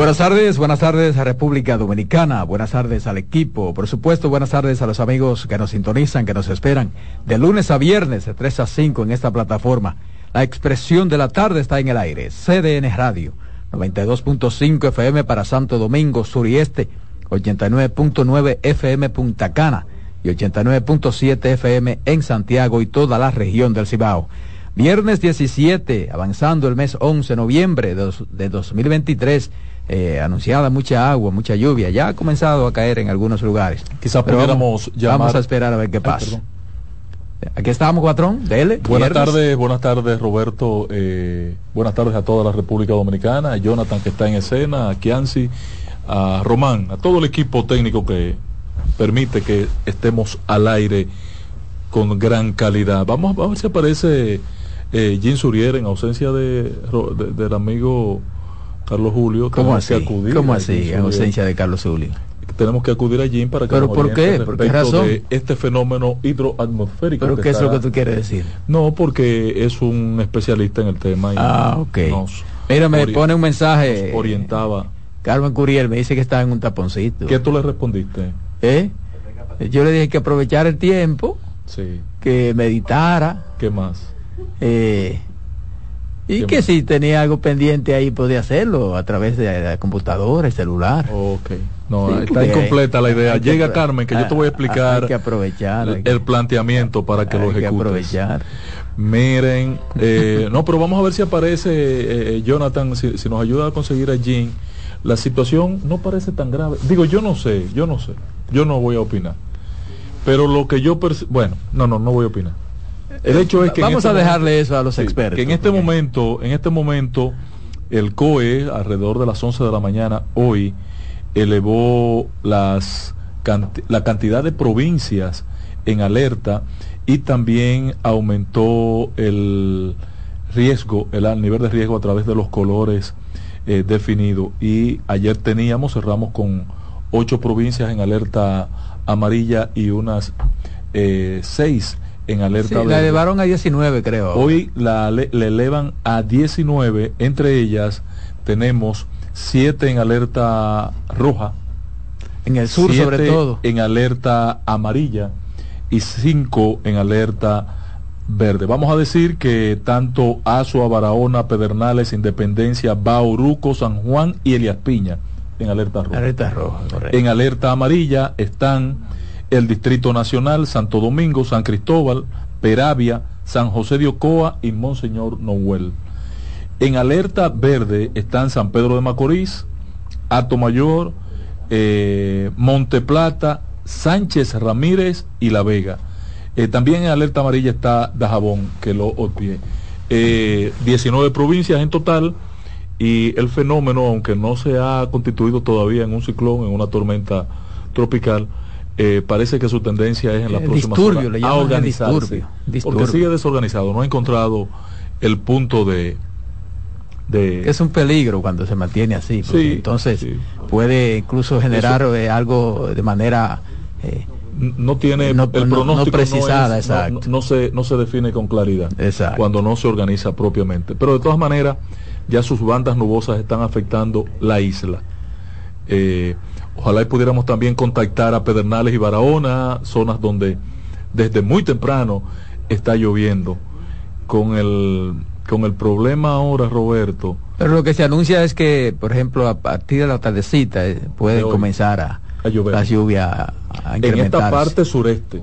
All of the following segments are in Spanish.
Buenas tardes, buenas tardes a República Dominicana, buenas tardes al equipo, por supuesto, buenas tardes a los amigos que nos sintonizan, que nos esperan de lunes a viernes de 3 a 5 en esta plataforma. La expresión de la tarde está en el aire, CDN Radio, 92.5 FM para Santo Domingo Sur y Este, 89.9 FM Punta Cana y 89.7 FM en Santiago y toda la región del Cibao. Viernes 17, avanzando el mes 11 de noviembre de, de 2023 eh, anunciada mucha agua, mucha lluvia. Ya ha comenzado a caer en algunos lugares. Quizás pudiéramos vamos, Vamos a esperar a ver qué pasa. Aquí estamos, Cuatrón, dele. Buenas tardes, buenas tardes, Roberto. Eh, buenas tardes a toda la República Dominicana, a Jonathan que está en escena, a Kianci, a Román, a todo el equipo técnico que permite que estemos al aire con gran calidad. Vamos, a ver si aparece eh, Jim Surier en ausencia de, del amigo Carlos Julio. ¿Cómo así? ¿Cómo así, en ausencia de Carlos Julio? Tenemos que acudir a Jim para que ¿Pero por qué? ¿Por qué razón? De este fenómeno hidroatmosférico. ¿Pero qué es lo que tú quieres decir? No, porque es un especialista en el tema. ah, ok. Mira, me pone un mensaje. orientaba. Carmen Curiel me dice que está en un taponcito. ¿Qué tú le respondiste? ¿Eh? Yo le dije que aprovechar el tiempo. Sí. Que meditara. ¿Qué más? Eh, y que si tenía algo pendiente ahí podía hacerlo a través de la computadora, el celular. Ok. No, está incompleta la idea. Llega Carmen, que yo te voy a explicar que aprovechar, el, planteamiento para que lo ejecutes. Que aprovechar. Miren, eh, no, pero vamos a ver si aparece eh, eh, Jonathan, si, nos ayuda a conseguir a Jean. La situación no parece tan grave. Digo, yo no sé, yo no sé. Yo no voy a opinar. Pero lo que yo... Bueno, no, no, no voy a opinar. El hecho es que vamos a dejarle eso a los expertos. Que en este momento, en este momento, el COE alrededor de las 11 de la mañana hoy elevó las la cantidad de provincias en alerta y también aumentó el riesgo, el nivel de riesgo a través de los colores eh, definidos. Y ayer teníamos, cerramos con ocho provincias en alerta amarilla y unas eh, seis en alerta La elevaron a 19, creo. Hoy la le, elevan a 19, entre ellas tenemos 7 en alerta roja. En el sur sobre todo. En alerta amarilla y 5 en alerta verde. Vamos a decir que tanto Azua, Barahona, Pedernales, Independencia, Bauruco, San Juan y Elias Piña en alerta roja. Alerta roja, En alerta amarilla están el Distrito Nacional, Santo Domingo, San Cristóbal, Peravia, San José de Ocoa y Monseñor Noel. En alerta verde están San Pedro de Macorís, Ato Mayor, eh, Monte Plata, Sánchez Ramírez y La Vega. Eh, también en alerta amarilla está Dajabón, que lo obtiene. Eh, 19 provincias en total y el fenómeno, aunque no se ha constituido todavía en un ciclón, en una tormenta tropical, eh, parece que su tendencia es en la eh, próxima disturbio, a organizarse. Porque sigue desorganizado, no ha encontrado el punto de, de... Es un peligro cuando se mantiene así, entonces puede incluso generar eh, algo de manera... no tiene no, el pronóstico precisada, exacto. No, se, no se define con claridad exacto. cuando no se organiza propiamente. Pero de todas maneras, ya sus bandas nubosas están afectando la isla. Eh, Ojalá y pudiéramos también contactar a Pedernales y Barahona, zonas donde desde muy temprano está lloviendo, con el con el problema ahora, Roberto. Pero lo que se anuncia es que, por ejemplo, a partir de la tardecita eh, puede comenzar a, a llover. la lluvia a En esta parte sureste.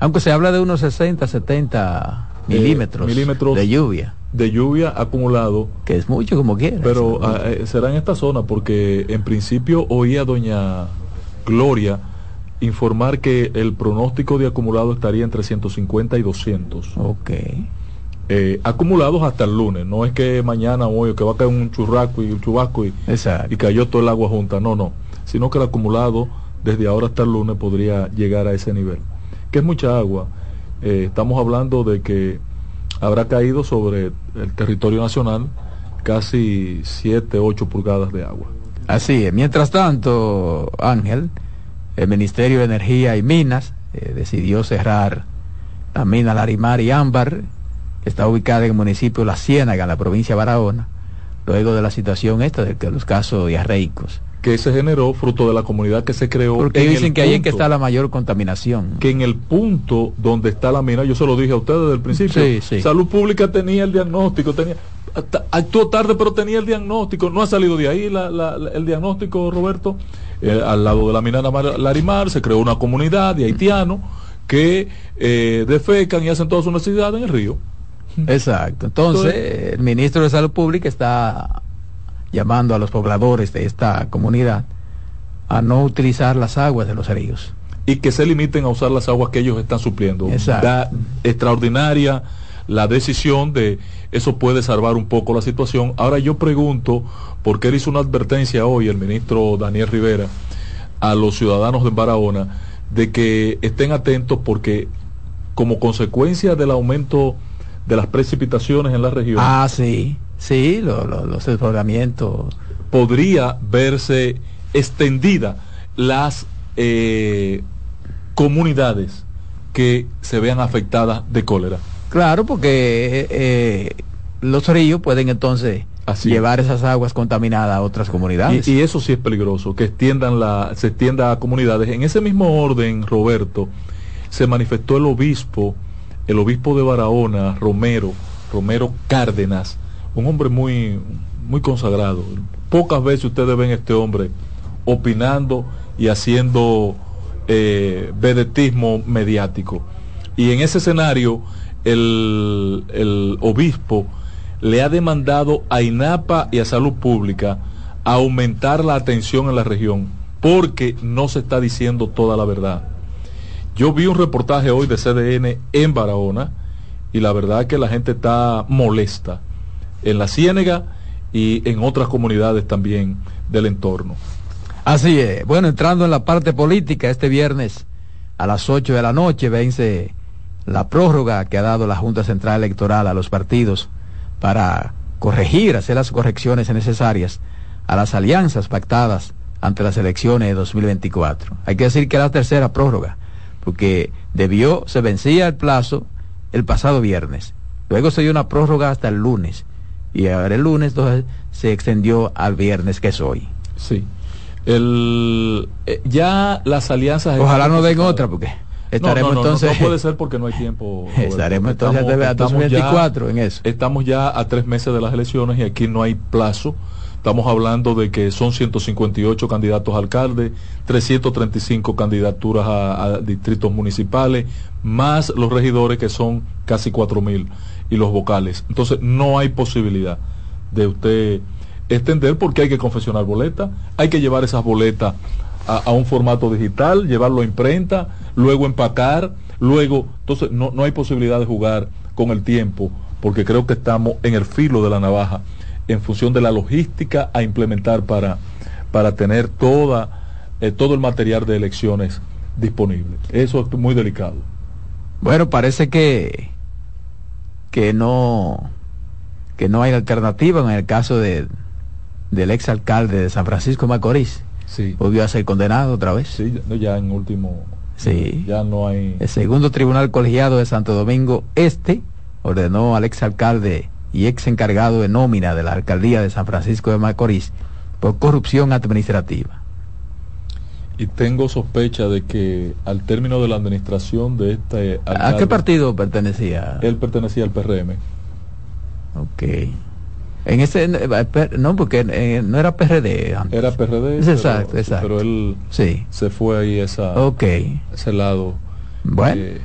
Aunque se habla de unos 60, 70 milímetros, Eh, milímetros de lluvia, De lluvia acumulado, que es mucho como quiera. pero ah, eh, será en esta zona porque en principio oía doña Gloria informar que el pronóstico de acumulado estaría entre 150 y 200. Ok. Eh, acumulados hasta el lunes, no es que mañana o hoy que va a caer un churrasco y un chubasco y, y cayó todo el agua junta, no, no, sino que el acumulado desde ahora hasta el lunes podría llegar a ese nivel, que es mucha agua. Eh, estamos hablando de que habrá caído sobre el territorio nacional casi 7, 8 pulgadas de agua. Así es. Mientras tanto, Ángel, el Ministerio de Energía y Minas eh, decidió cerrar la mina Larimar y Ámbar, que está ubicada en el municipio de La Ciénaga, en la provincia de Barahona, luego de la situación esta de los casos diarreicos. Que se generó fruto de la comunidad que se creó. Porque en dicen el que ahí es que está la mayor contaminación. que en el punto donde está la mina, yo se lo dije a ustedes desde el principio, Sí, sí. Salud Pública tenía el diagnóstico, tenía actuó tarde pero tenía el diagnóstico, no ha salido de ahí la- la- la- el diagnóstico, Roberto, Eh, al lado de la mina Larimar se creó una comunidad de haitianos que eh, defecan y hacen todas sus necesidades en el río. Exacto. Entonces, Entonces- el ministro de Salud Pública está llamando a los pobladores de esta comunidad a no utilizar las aguas de los ríos. y que se limiten a usar las aguas que ellos están supliendo. Exacto. Da extraordinaria la decisión de eso puede salvar un poco la situación. Ahora yo pregunto, porque él hizo una advertencia hoy, el ministro Daniel Rivera, a los ciudadanos de Barahona, de que estén atentos porque como consecuencia del aumento de las precipitaciones en la región, Ah, sí, sí, lo- lo- los desbordamientos. podría verse extendida las eh, comunidades que se vean afectadas de cólera. Claro, porque eh, eh, los ríos pueden entonces Así llevar esas aguas contaminadas a otras comunidades. Y, y eso sí es peligroso, que extiendan la, se extienda a comunidades. En ese mismo orden, Roberto, se manifestó el obispo, el obispo de Barahona, Romero, Romero Cárdenas, un hombre muy, muy consagrado. Pocas veces ustedes ven a este hombre opinando y haciendo eh, vedetismo mediático. Y en ese escenario, el, el obispo le ha demandado a INAPA y a Salud Pública aumentar la atención en la región, porque no se está diciendo toda la verdad. Yo vi un reportaje hoy de CDN en Barahona y la verdad es que la gente está molesta en la Ciénega y en otras comunidades también del entorno. Así es. Bueno, entrando en la parte política, este viernes a las 8 de la noche vence la prórroga que ha dado la Junta Central Electoral a los partidos para corregir, hacer las correcciones necesarias a las alianzas pactadas ante las elecciones de 2024. Hay que decir que la tercera prórroga, porque debió, se vencía el plazo el pasado viernes. Luego se dio una prórroga hasta el lunes. Y ahora el lunes entonces, se extendió al viernes, que es hoy. Sí. El, eh, ya las alianzas... Ojalá no den otra, porque estaremos no, no, no, entonces. No, puede ser porque no hay tiempo. Estaremos entonces Estamos- a estamos 2024 ya- en eso. Estamos ya a tres meses de las elecciones y aquí no hay plazo. Estamos hablando de que son 158 candidatos a alcalde, 335 candidaturas a, distritos municipales, más los regidores que son casi 4.000 y los vocales. Entonces no hay posibilidad de usted extender porque hay que confeccionar boletas, hay que llevar esas boletas a, a un formato digital, llevarlo a imprenta, luego empacar, luego, entonces no, no hay posibilidad de jugar con el tiempo, porque creo que estamos en el filo de la navaja en función de la logística a implementar para, para tener toda, eh, todo el material de elecciones disponible. Eso es muy delicado. Bueno, parece que que no que no hay alternativa en el caso de del exalcalde de San Francisco de Macorís. Sí, Volvió a ser condenado otra vez. sí ya- ya en último, Sí. ya no hay... El segundo tribunal colegiado de Santo Domingo Este ordenó al exalcalde y ex encargado de nómina de la alcaldía de San Francisco de Macorís por corrupción administrativa. Y tengo sospecha de que al término de la administración de este ¿A qué partido pertenecía? él pertenecía al PRM. Ok. En ese, eh, no, porque eh, no era PRD antes. Era PRD. exacto, pero, exacto. Pero él sí. se fue ahí esa, okay. ese lado. Bueno. Eh,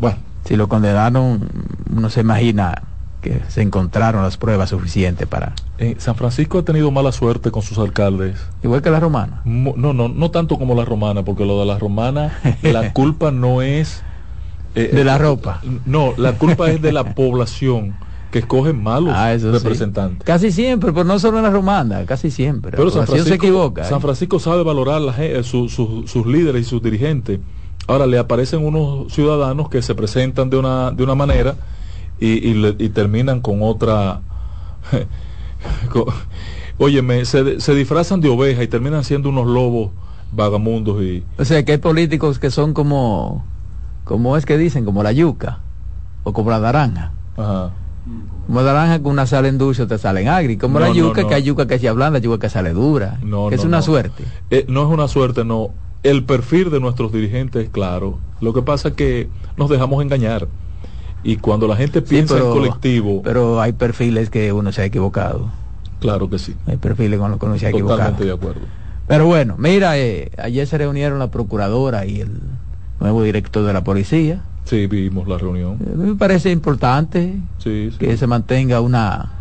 bueno. Si lo condenaron, uno se imagina que se encontraron las pruebas suficientes para... Eh, San Francisco ha tenido mala suerte con sus alcaldes. Igual que la romana. No, no, no tanto como la romana, porque lo de la romana, la culpa no es... Eh, de la ropa. No, la culpa es de la población que escogen malos ah, representantes. Sí. Casi siempre, pero no solo en la romana, casi siempre. Pero San Francisco, se equivoca. San Francisco sabe valorar la, eh, su, su, sus líderes y sus dirigentes. Ahora le aparecen unos ciudadanos que se presentan de una, de una manera y, y, y terminan con otra... con, óyeme, se, se disfrazan de oveja y terminan siendo unos lobos vagamundos y... O sea, que hay políticos que son como... como es que dicen? Como la yuca o como la naranja. Ajá. Como naranja con una sal en dulce te salen agri. Como no, la yuca, no, no. que hay yuca que se ablanda, yuca que sale dura. No, que es una no. suerte. Eh, no es una suerte, no. El perfil de nuestros dirigentes es claro. Lo que pasa es que nos dejamos engañar. Y cuando la gente piensa sí, pero, en colectivo... Pero hay perfiles que uno se ha equivocado. Claro que sí. Hay perfiles con los que uno se ha Totalmente equivocado. de acuerdo. Pero bueno, mira, eh, ayer se reunieron la procuradora y el nuevo director de la policía. Sí, vimos la reunión. Eh, me parece importante sí, sí. que se mantenga una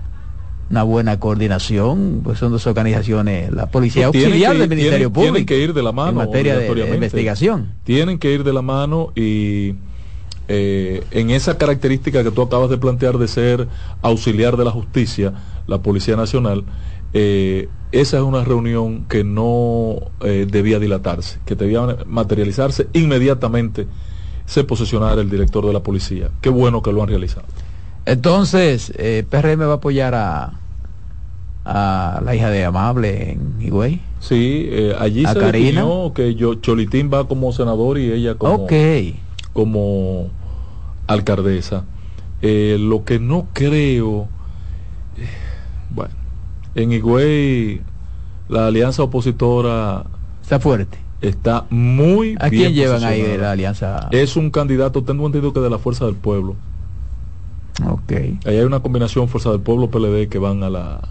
una buena coordinación, pues son dos organizaciones, la policía No, auxiliar ir, del Ministerio tienen, Público. Tienen que ir de la mano. En materia de, de investigación. Tienen que ir de la mano y eh, en esa característica que tú acabas de plantear de ser auxiliar de la justicia, la Policía Nacional, eh, esa es una reunión que no eh, debía dilatarse, que debía materializarse inmediatamente se posesionara el director de la policía. Qué bueno que lo han realizado. Entonces, eh, PRM va a apoyar a, a la hija de Amable en Higüey. Sí, eh, allí ¿A se que yo, Cholitín va como senador y ella como, Ok. como alcaldesa. Eh, lo que no creo, eh, bueno, en Higüey la alianza opositora Está fuerte. está muy ¿A bien quién llevan ahí de la alianza? Es un candidato, tengo entendido que de la Fuerza del Pueblo. Ok. Ahí hay una combinación Fuerza del Pueblo PLD que van a, la,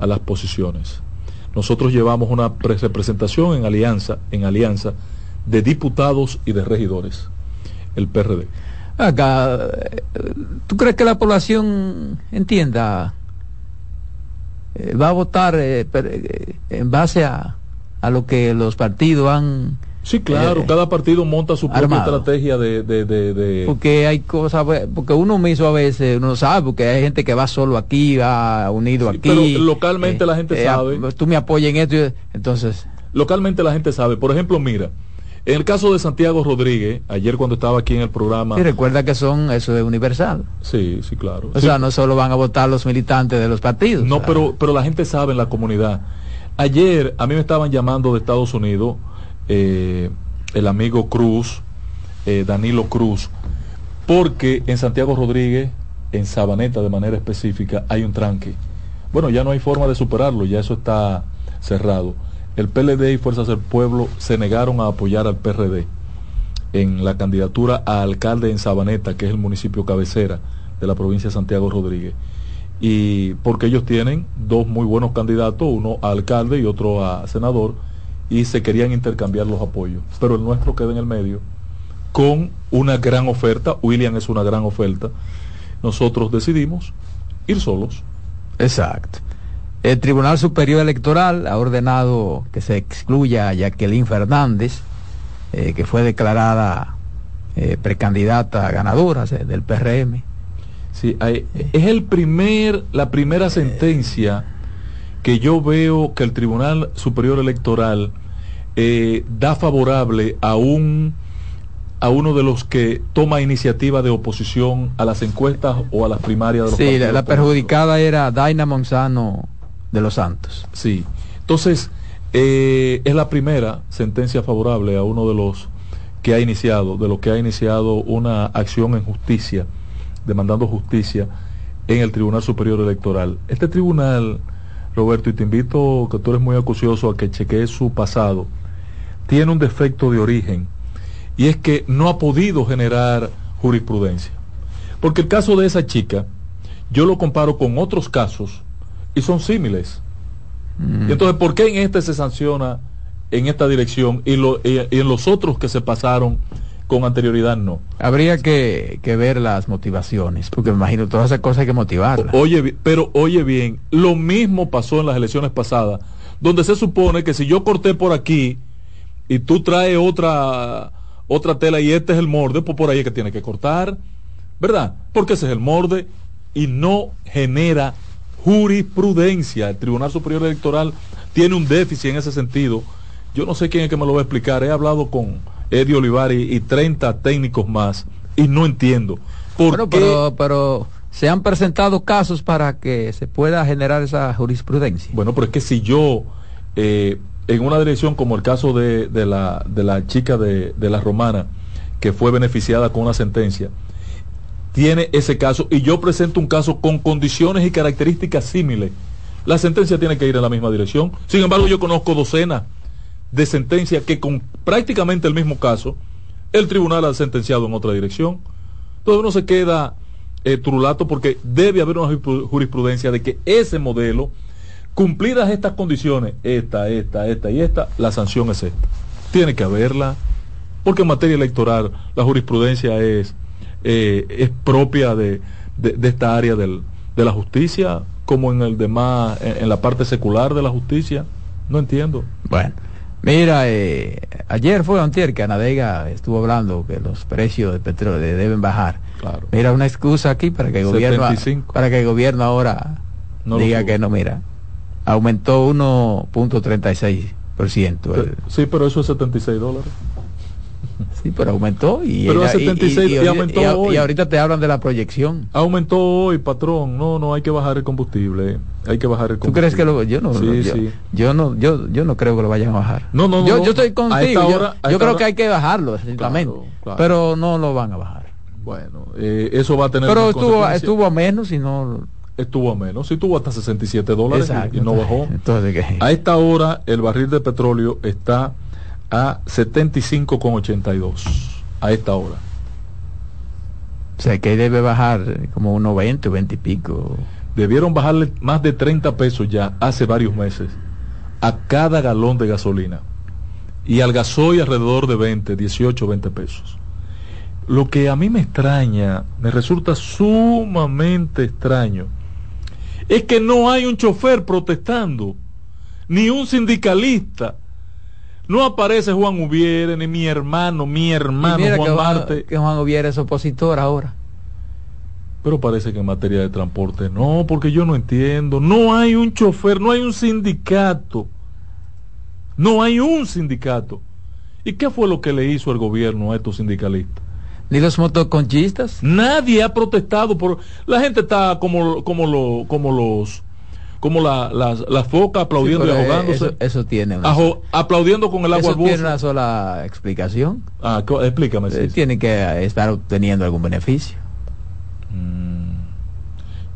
a las posiciones. Nosotros llevamos una pre- representación en alianza, en alianza de diputados y de regidores, el PRD. Acá, ¿tú crees que la población entienda? eh, va a votar eh, per- eh, en base a, a lo que los partidos han Sí, claro, cada partido monta su propia armado. estrategia de... de, de, de- porque hay cosas porque uno mismo a veces uno no sabe porque hay gente que va solo aquí va unido Sí, aquí pero localmente la gente sabe. a- tú me apoyas en esto entonces Localmente la gente sabe. Por ejemplo, mira, en el caso de Santiago Rodríguez, ayer cuando estaba aquí en el programa... y recuerda que son eso es universal Sí, sí, claro. o Sí, sea no solo van a votar los militantes de los partidos No, o sea, pero, pero la gente sabe en la comunidad. Ayer a mí me estaban llamando de Estados Unidos eh, el amigo Cruz, eh, Danilo Cruz, porque en Santiago Rodríguez, en Sabaneta de manera específica, hay un tranque. Bueno, ya no hay forma de superarlo, ya eso está cerrado. El PLD y Fuerzas del Pueblo se negaron a apoyar al PRD en la candidatura a alcalde en Sabaneta, que es el municipio cabecera de la provincia de Santiago Rodríguez. Y porque ellos tienen dos muy buenos candidatos, uno a alcalde y otro a senador, y se querían intercambiar los apoyos. Pero el nuestro queda en el medio con una gran oferta. William es una gran oferta. Nosotros decidimos ir solos. exacto el Tribunal Superior Electoral ha ordenado que se excluya a Jacqueline Fernández eh, que fue declarada eh, precandidata ganadora eh, del PRM Sí, hay- es el primer, la primera sentencia que yo veo que el Tribunal Superior Electoral da favorable a un a uno de los que toma iniciativa de oposición a las encuestas o a las primarias de los Sí, la, la perjudicada era Daina Monzano de los Santos. Sí. Entonces, eh, es la primera sentencia favorable a uno de los que ha iniciado, de los que ha iniciado una acción en justicia, demandando justicia en el Tribunal Superior Electoral. Este tribunal, Roberto, y te invito, que tú eres muy acucioso, a que chequees su pasado, tiene un defecto de origen, y es que no ha podido generar jurisprudencia. Porque el caso de esa chica, yo lo comparo con otros casos y son símiles. Mm. Y entonces, ¿por qué en este se sanciona en esta dirección y, lo- y- y en los otros que se pasaron con anterioridad no? Habría que, que ver las motivaciones, porque me imagino todas esas cosas hay que motivarlas. Oye, pero oye bien, lo mismo pasó en las elecciones pasadas, donde se supone que si yo corté por aquí y tú traes otra otra tela y este es el morde, pues por ahí es que tiene que cortar, ¿verdad? Porque ese es el morde y no genera jurisprudencia. El Tribunal Superior Electoral tiene un déficit en ese sentido. Yo no sé quién es que me lo va a explicar. He hablado con Eddie Olivari y 30 técnicos más y no entiendo. ¿Por Bueno, qué? pero, pero se han presentado casos para que se pueda generar esa jurisprudencia. Bueno, pero es que si yo, eh, en una dirección como el caso de, de la, de la chica de, de la romana, que fue beneficiada con una sentencia, tiene ese caso y yo presento un caso con condiciones y características similares, la sentencia tiene que ir en la misma dirección. Sin embargo, yo conozco docenas de sentencias que con prácticamente el mismo caso, el tribunal ha sentenciado en otra dirección. Entonces uno se queda eh, trulato porque debe haber una jurispru- jurisprudencia de que ese modelo, cumplidas estas condiciones, esta, esta, esta y esta, la sanción es esta. Tiene que haberla, porque en materia electoral la jurisprudencia es, eh, es propia de, de- de esta área del- de la justicia, como en el demás, en, en la parte secular de la justicia. No entiendo. Bueno, mira, eh, ayer fue antier que Anadega estuvo hablando que los precios del petróleo deben bajar. Claro. Mira, una excusa aquí para que el gobierno, 75. para que el gobierno ahora No diga que no, mira, aumentó 1.36%. el- Sí, pero eso es 76 dólares. Sí, pero aumentó y, Pero a era- y- 76 y ahorita- y hoy. te hablan de la proyección. Aumentó hoy, patrón. No, no, hay que bajar el combustible. Hay que bajar el ¿Tú combustible. crees que lo, yo no, Sí, yo, sí. yo no, yo, yo no creo que lo vayan a bajar. No, no, Yo, no. yo estoy contigo. yo- hora- yo esta creo hora- que hay que bajarlo, exactamente. Claro, claro. Pero no lo van a bajar. Bueno, eh, eso va a tener. Pero estuvo, estuvo a menos y no. Estuvo a menos. Sí, tuvo hasta 67 dólares y- Exacto. y no bajó. Entonces, ¿qué? A esta hora, el barril de petróleo está a 75,82. A esta hora. O sea, que debe bajar como unos 20 o 20 y pico. Debieron bajarle más de 30 pesos ya hace varios meses a cada galón de gasolina. Y al gasoil alrededor de 20, 18, 20 pesos. Lo que a mí me extraña, me resulta sumamente extraño, es que no hay un chofer protestando, ni un sindicalista. No aparece Juan Ubiere, ni mi hermano, mi hermano Juan que Juan, Marte. que Juan Oviera es opositor ahora. Pero parece que en materia de transporte no, porque yo no entiendo. No hay un chofer, no hay un sindicato. No hay un sindicato. ¿Y qué fue lo que le hizo el gobierno a estos sindicalistas? Ni los motoconchistas. Nadie ha protestado por la gente está como como lo como los como la, las las focas aplaudiendo Sí, y eh, ahogándose. Eso, eso tiene una, Ajo- aplaudiendo con el agua eso al tiene bolso. una sola explicación. Ah, explícame. Eh. Tiene que estar obteniendo algún beneficio. Mm.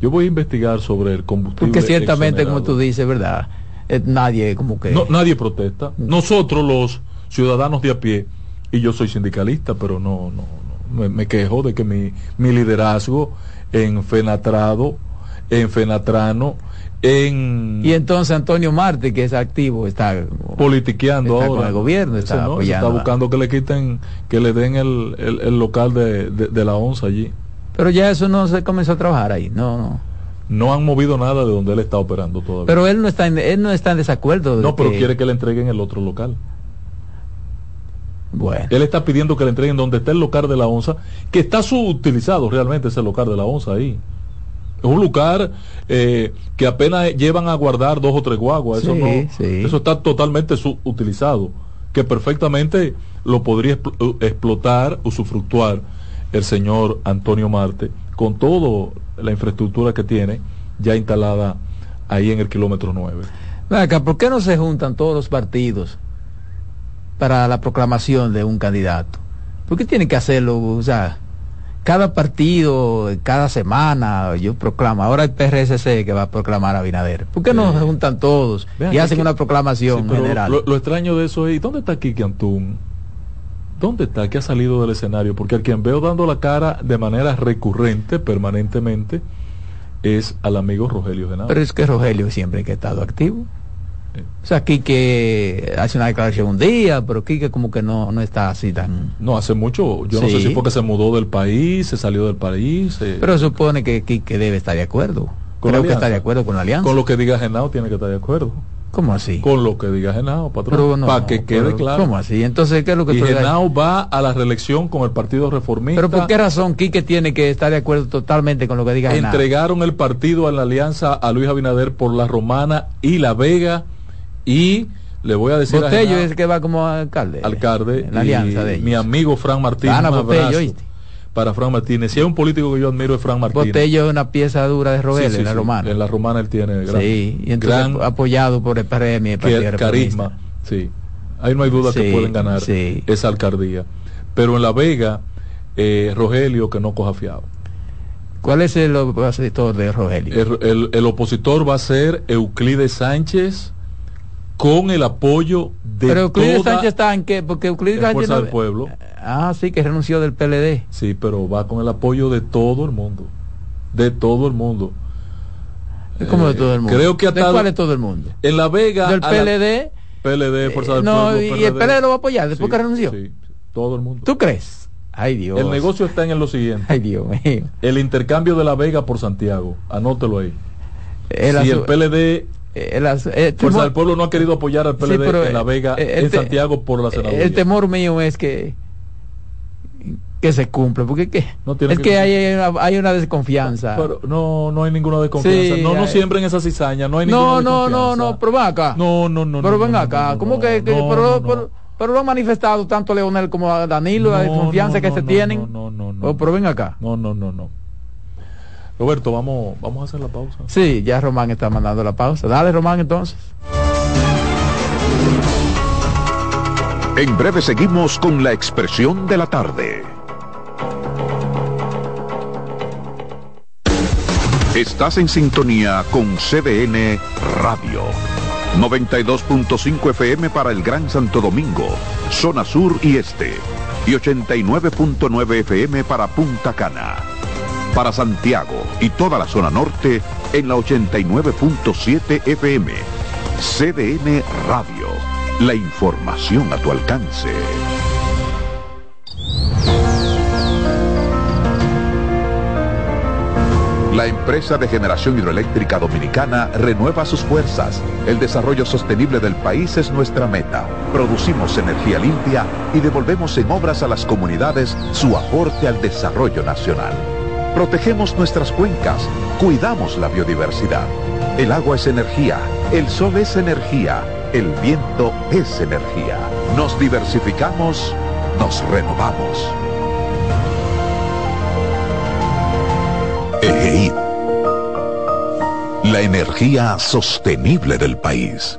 Yo voy a investigar sobre el combustible. Porque ciertamente, como tú dices, ¿verdad? Eh, nadie como que... No, nadie protesta. Nosotros los ciudadanos de a pie, y yo soy sindicalista, pero no, no, no, me, me quejo de que mi, mi liderazgo en Fenatrado, en Fenatrano, en Y entonces Antonio Marte, que es activo, está... politiqueando está ahora. con el gobierno, está no, ese apoyando está a- buscando que le quiten, que le den el, el, el local de, de, de la ONSA allí. Pero ya eso no se comenzó a trabajar ahí, no, no. No han movido nada de donde él está operando todavía. Pero él no está en, él no está en desacuerdo. de no, pero que- quiere que le entreguen el otro local. Bueno, Él está pidiendo que le entreguen donde está el local de la onza, que está subutilizado realmente ese local de la onza ahí. Es un lugar eh, que apenas llevan a guardar dos o tres guaguas. Eso, no, sí. eso está totalmente subutilizado. Que perfectamente lo podría expl- explotar, usufructuar el señor Antonio Marte con toda la infraestructura que tiene ya instalada ahí en el kilómetro 9. Ven acá, ¿por qué no se juntan todos los partidos para la proclamación de un candidato? ¿Por qué tienen que hacerlo? O sea, cada partido, cada semana, yo proclamo. Ahora el PRSC que va a proclamar a Binader. ¿Por qué no se juntan todos Vean y hacen que- una proclamación Sí, pero general? Lo, lo extraño de eso es, ¿y dónde está Kiki Antún? ¿Dónde está? que ha salido del escenario? Porque al quien veo dando la cara de manera recurrente, permanentemente, es al amigo Rogelio Genao. Pero es que Rogelio siempre que ha estado activo. O sea, Quique hace una declaración un día, pero Quique como que no, no está así tan... No, hace mucho, yo no sé si porque se mudó del país, se salió del país. Eh. Pero supone que Quique debe estar de acuerdo. Creo que está de acuerdo con la alianza. Con lo que diga Genao tiene que estar de acuerdo. ¿Cómo así? Con lo que diga Genao, patrón. para que quede claro. ¿Cómo así? Entonces, ¿qué es lo que y Genao va a la reelección con el Partido Reformista. ¿Pero por qué razón Quique tiene que estar de acuerdo totalmente con lo que diga Genao? Entregaron el partido a la alianza a Luis Abinader por La Romana y La Vega y le voy a decir Botello es que va como alcalde. Alcalde. La alianza de ellos. Mi amigo Fran Martínez. Ana Botello, para Fran Martínez. Si hay un político que yo admiro es Fran Martínez. Botello es una pieza dura de Rogelio en la romana. En la romana él tiene gran, sí, y entonces apoyado por el PRM y el carisma. Sí. Ahí no hay duda que pueden ganar esa alcaldía. Pero en La Vega, eh, Rogelio que no coja fiado. ¿Cuál es el opositor de Rogelio? El, opositor va a ser Euclides Sánchez con el apoyo de Pero Euclides Sánchez está en qué? Porque Euclides Sánchez del Pueblo. Ah, sí, que renunció del PLD. Sí, pero va con el apoyo de todo el mundo. De todo el mundo. ¿Cómo de todo el mundo? Creo que ¿De cuál es todo el mundo? En La Vega. Del PLD. PLD, Fuerza del no, y el PLD lo va a apoyar después que renunció. Sí, todo el mundo. ¿Tú crees? Ay Dios. El negocio está en lo siguiente. Ay Dios mío. El intercambio de La Vega por Santiago. Anótelo ahí. si el PLD el, eh, del Pueblo no ha querido apoyar al PLD en La Vega, en Santiago por la senaduría. El temor mío es que que se cumple, porque ¿qué? es que, hay, una, hay, una, desconfianza. Pero no, no hay ninguna desconfianza. no, no siempre en esa cizaña, no hay ninguna No, no, no, no, pero ven acá. No, no, no. Pero ven acá, ¿cómo que, pero, pero, lo han manifestado tanto Leonel como a Danilo, la desconfianza que se tienen. No, no, no. Pero, ven acá. No, no, no, no. Roberto, vamos, vamos a hacer la pausa. Sí, ya Román está mandando la pausa. Dale, Román, entonces. En breve seguimos con la expresión de la tarde. Estás en sintonía con CDN Radio. 92.5 FM para el Gran Santo Domingo, zona sur y este. Y 89.9 FM para Punta Cana. Para Santiago y toda la zona norte en la 89.7 FM. CDN Radio. La información a tu alcance. La empresa de generación hidroeléctrica dominicana renueva sus fuerzas. El desarrollo sostenible del país es nuestra meta. Producimos energía limpia y devolvemos en obras a las comunidades su aporte al desarrollo nacional. Protegemos nuestras cuencas, cuidamos la biodiversidad. El agua es energía, el sol es energía, el viento es energía. Nos diversificamos, nos renovamos. La energía sostenible del país.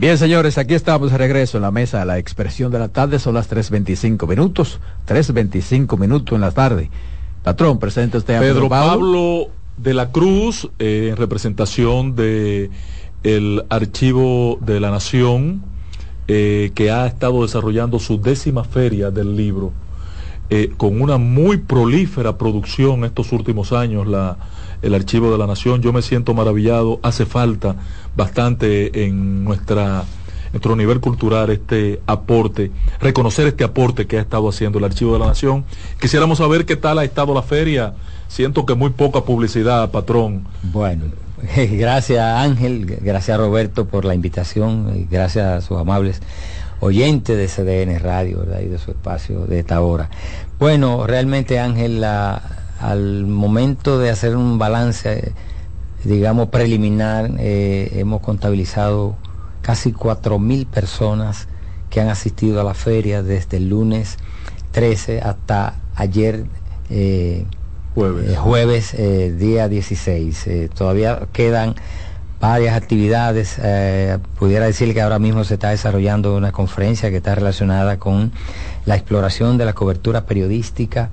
Bien, señores, aquí estamos de regreso en la mesa de la expresión de la tarde. Son las 3.25 minutos. 3.25 minutos en la tarde. Patrón, presente usted a Pedro, Pablo. de la Cruz, eh, en representación de el Archivo de la Nación, eh, que ha estado desarrollando su décima feria del libro, eh, con una muy prolífera producción estos últimos años, la, el Archivo de la Nación. Yo me siento maravillado, hace falta bastante en nuestra nuestro nivel cultural este aporte, reconocer este aporte que ha estado haciendo el Archivo de la Nación. Quisiéramos saber qué tal ha estado la feria. Siento que muy poca publicidad, patrón. Bueno, gracias Ángel, gracias Roberto por la invitación, gracias a sus amables oyentes de CDN Radio, ¿verdad? Y de su espacio de esta hora. Bueno, realmente Ángel, al momento de hacer un balance digamos, preliminar, eh, hemos contabilizado casi 4.000 personas que han asistido a la feria desde el lunes 13 hasta ayer eh, jueves, eh, día 16. todavía quedan varias actividades. pudiera decir que ahora mismo se está desarrollando una conferencia que está relacionada con la exploración de la cobertura periodística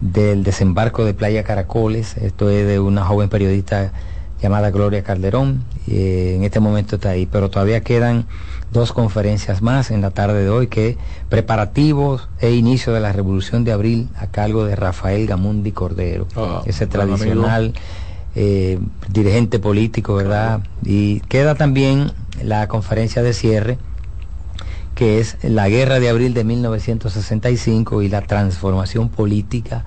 del desembarco de Playa Caracoles. Esto es de una joven periodista llamada Gloria Calderón. Eh, en este momento está ahí, pero todavía quedan dos conferencias más en la tarde de hoy que preparativos e inicio de la Revolución de Abril a cargo de Rafael Gamundi Cordero, ah, ese tradicional eh, dirigente político, ¿verdad? Y queda también la conferencia de cierre que es la guerra de abril de 1965 y la transformación política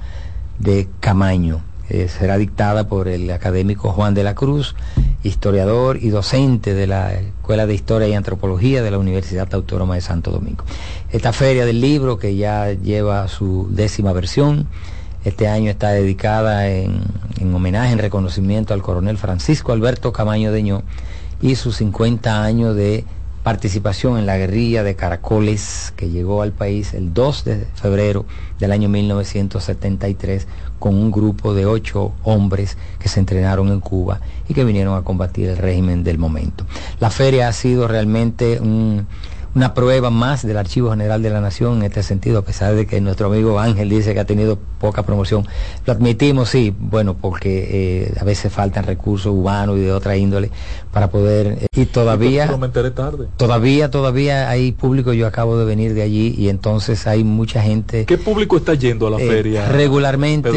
de Camaño. Eh, será dictada por el académico Juan de la Cruz, historiador y docente de la Escuela de Historia y Antropología de la Universidad Autónoma de Santo Domingo. Esta feria del libro, que ya lleva su décima versión, este año está dedicada en, en homenaje, en reconocimiento al coronel Francisco Alberto Camaño Deñó y sus 50 años de participación en la guerrilla de Caracoles que llegó al país el 2 de febrero del año 1973 con un grupo de ocho hombres que se entrenaron en Cuba y que vinieron a combatir el régimen del momento. La feria ha sido realmente un una prueba más del Archivo General de la Nación en este sentido, a pesar de que nuestro amigo Ángel dice que ha tenido poca promoción. Lo admitimos, sí, bueno, porque eh, a veces faltan recursos humanos y de otra índole para poder... Eh, y todavía... tarde. Todavía, todavía hay público, yo acabo de venir de allí y entonces hay mucha gente... ¿Qué público está yendo a la eh, feria? Regularmente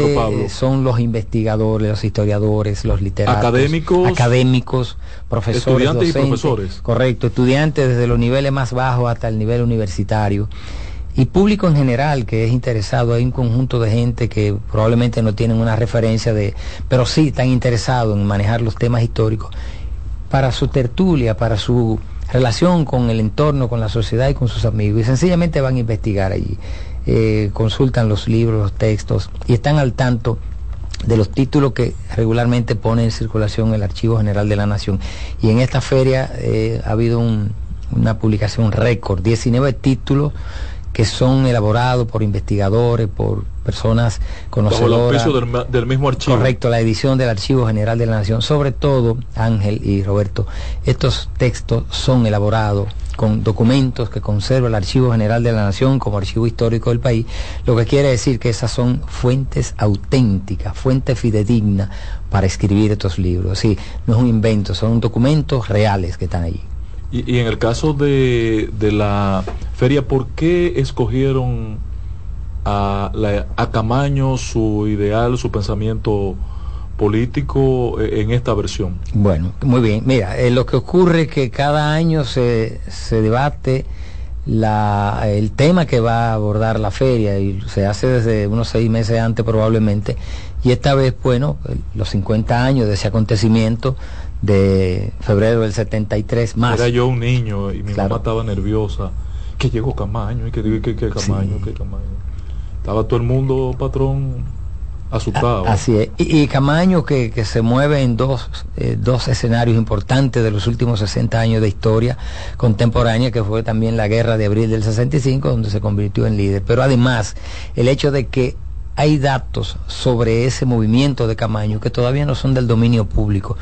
son los investigadores, los historiadores, los literatos. Académicos. Académicos, profesores. Estudiantes y profesores. Correcto, estudiantes desde los niveles más bajos hasta el nivel universitario y público en general que es interesado, hay un conjunto de gente que probablemente no tienen una referencia de, pero sí están interesados en manejar los temas históricos para su tertulia, para su relación con el entorno, con la sociedad y con sus amigos. Y sencillamente van a investigar allí, eh, consultan los libros, los textos y están al tanto de los títulos que regularmente pone en circulación el Archivo General de la Nación. Y en esta feria eh, ha habido un, una publicación récord, 19 títulos que son elaborados por investigadores, por personas conocedoras. Bajo del, mismo archivo. Correcto, la edición del Archivo General de la Nación. Sobre todo, Ángel y Roberto, estos textos son elaborados con documentos que conserva el Archivo General de la Nación como archivo histórico del país, lo que quiere decir que esas son fuentes auténticas, fuentes fidedignas para escribir estos libros. Sí, no es un invento, son documentos reales que están allí. Y, en el caso de, la feria, ¿por qué escogieron a, a Camaño su ideal, su pensamiento político eh, en esta versión? Bueno, muy bien. Mira, eh, lo que ocurre es que cada año se, se debate la, el tema que va a abordar la feria y se hace desde unos seis meses antes probablemente. Y esta vez, bueno, los 50 años de ese acontecimiento de febrero del 73 más. Era yo un niño y mi mamá estaba nerviosa. Que llegó Camaño y que, que, que Camaño, que Camaño. Estaba todo el mundo, patrón, asustado. Así es. Y, Camaño que, se mueve en dos, eh, dos escenarios importantes de los últimos 60 años de historia contemporánea, que fue también la guerra de abril del 65, donde se convirtió en líder. Pero además, el hecho de que hay datos sobre ese movimiento de Camaño que todavía no son del dominio público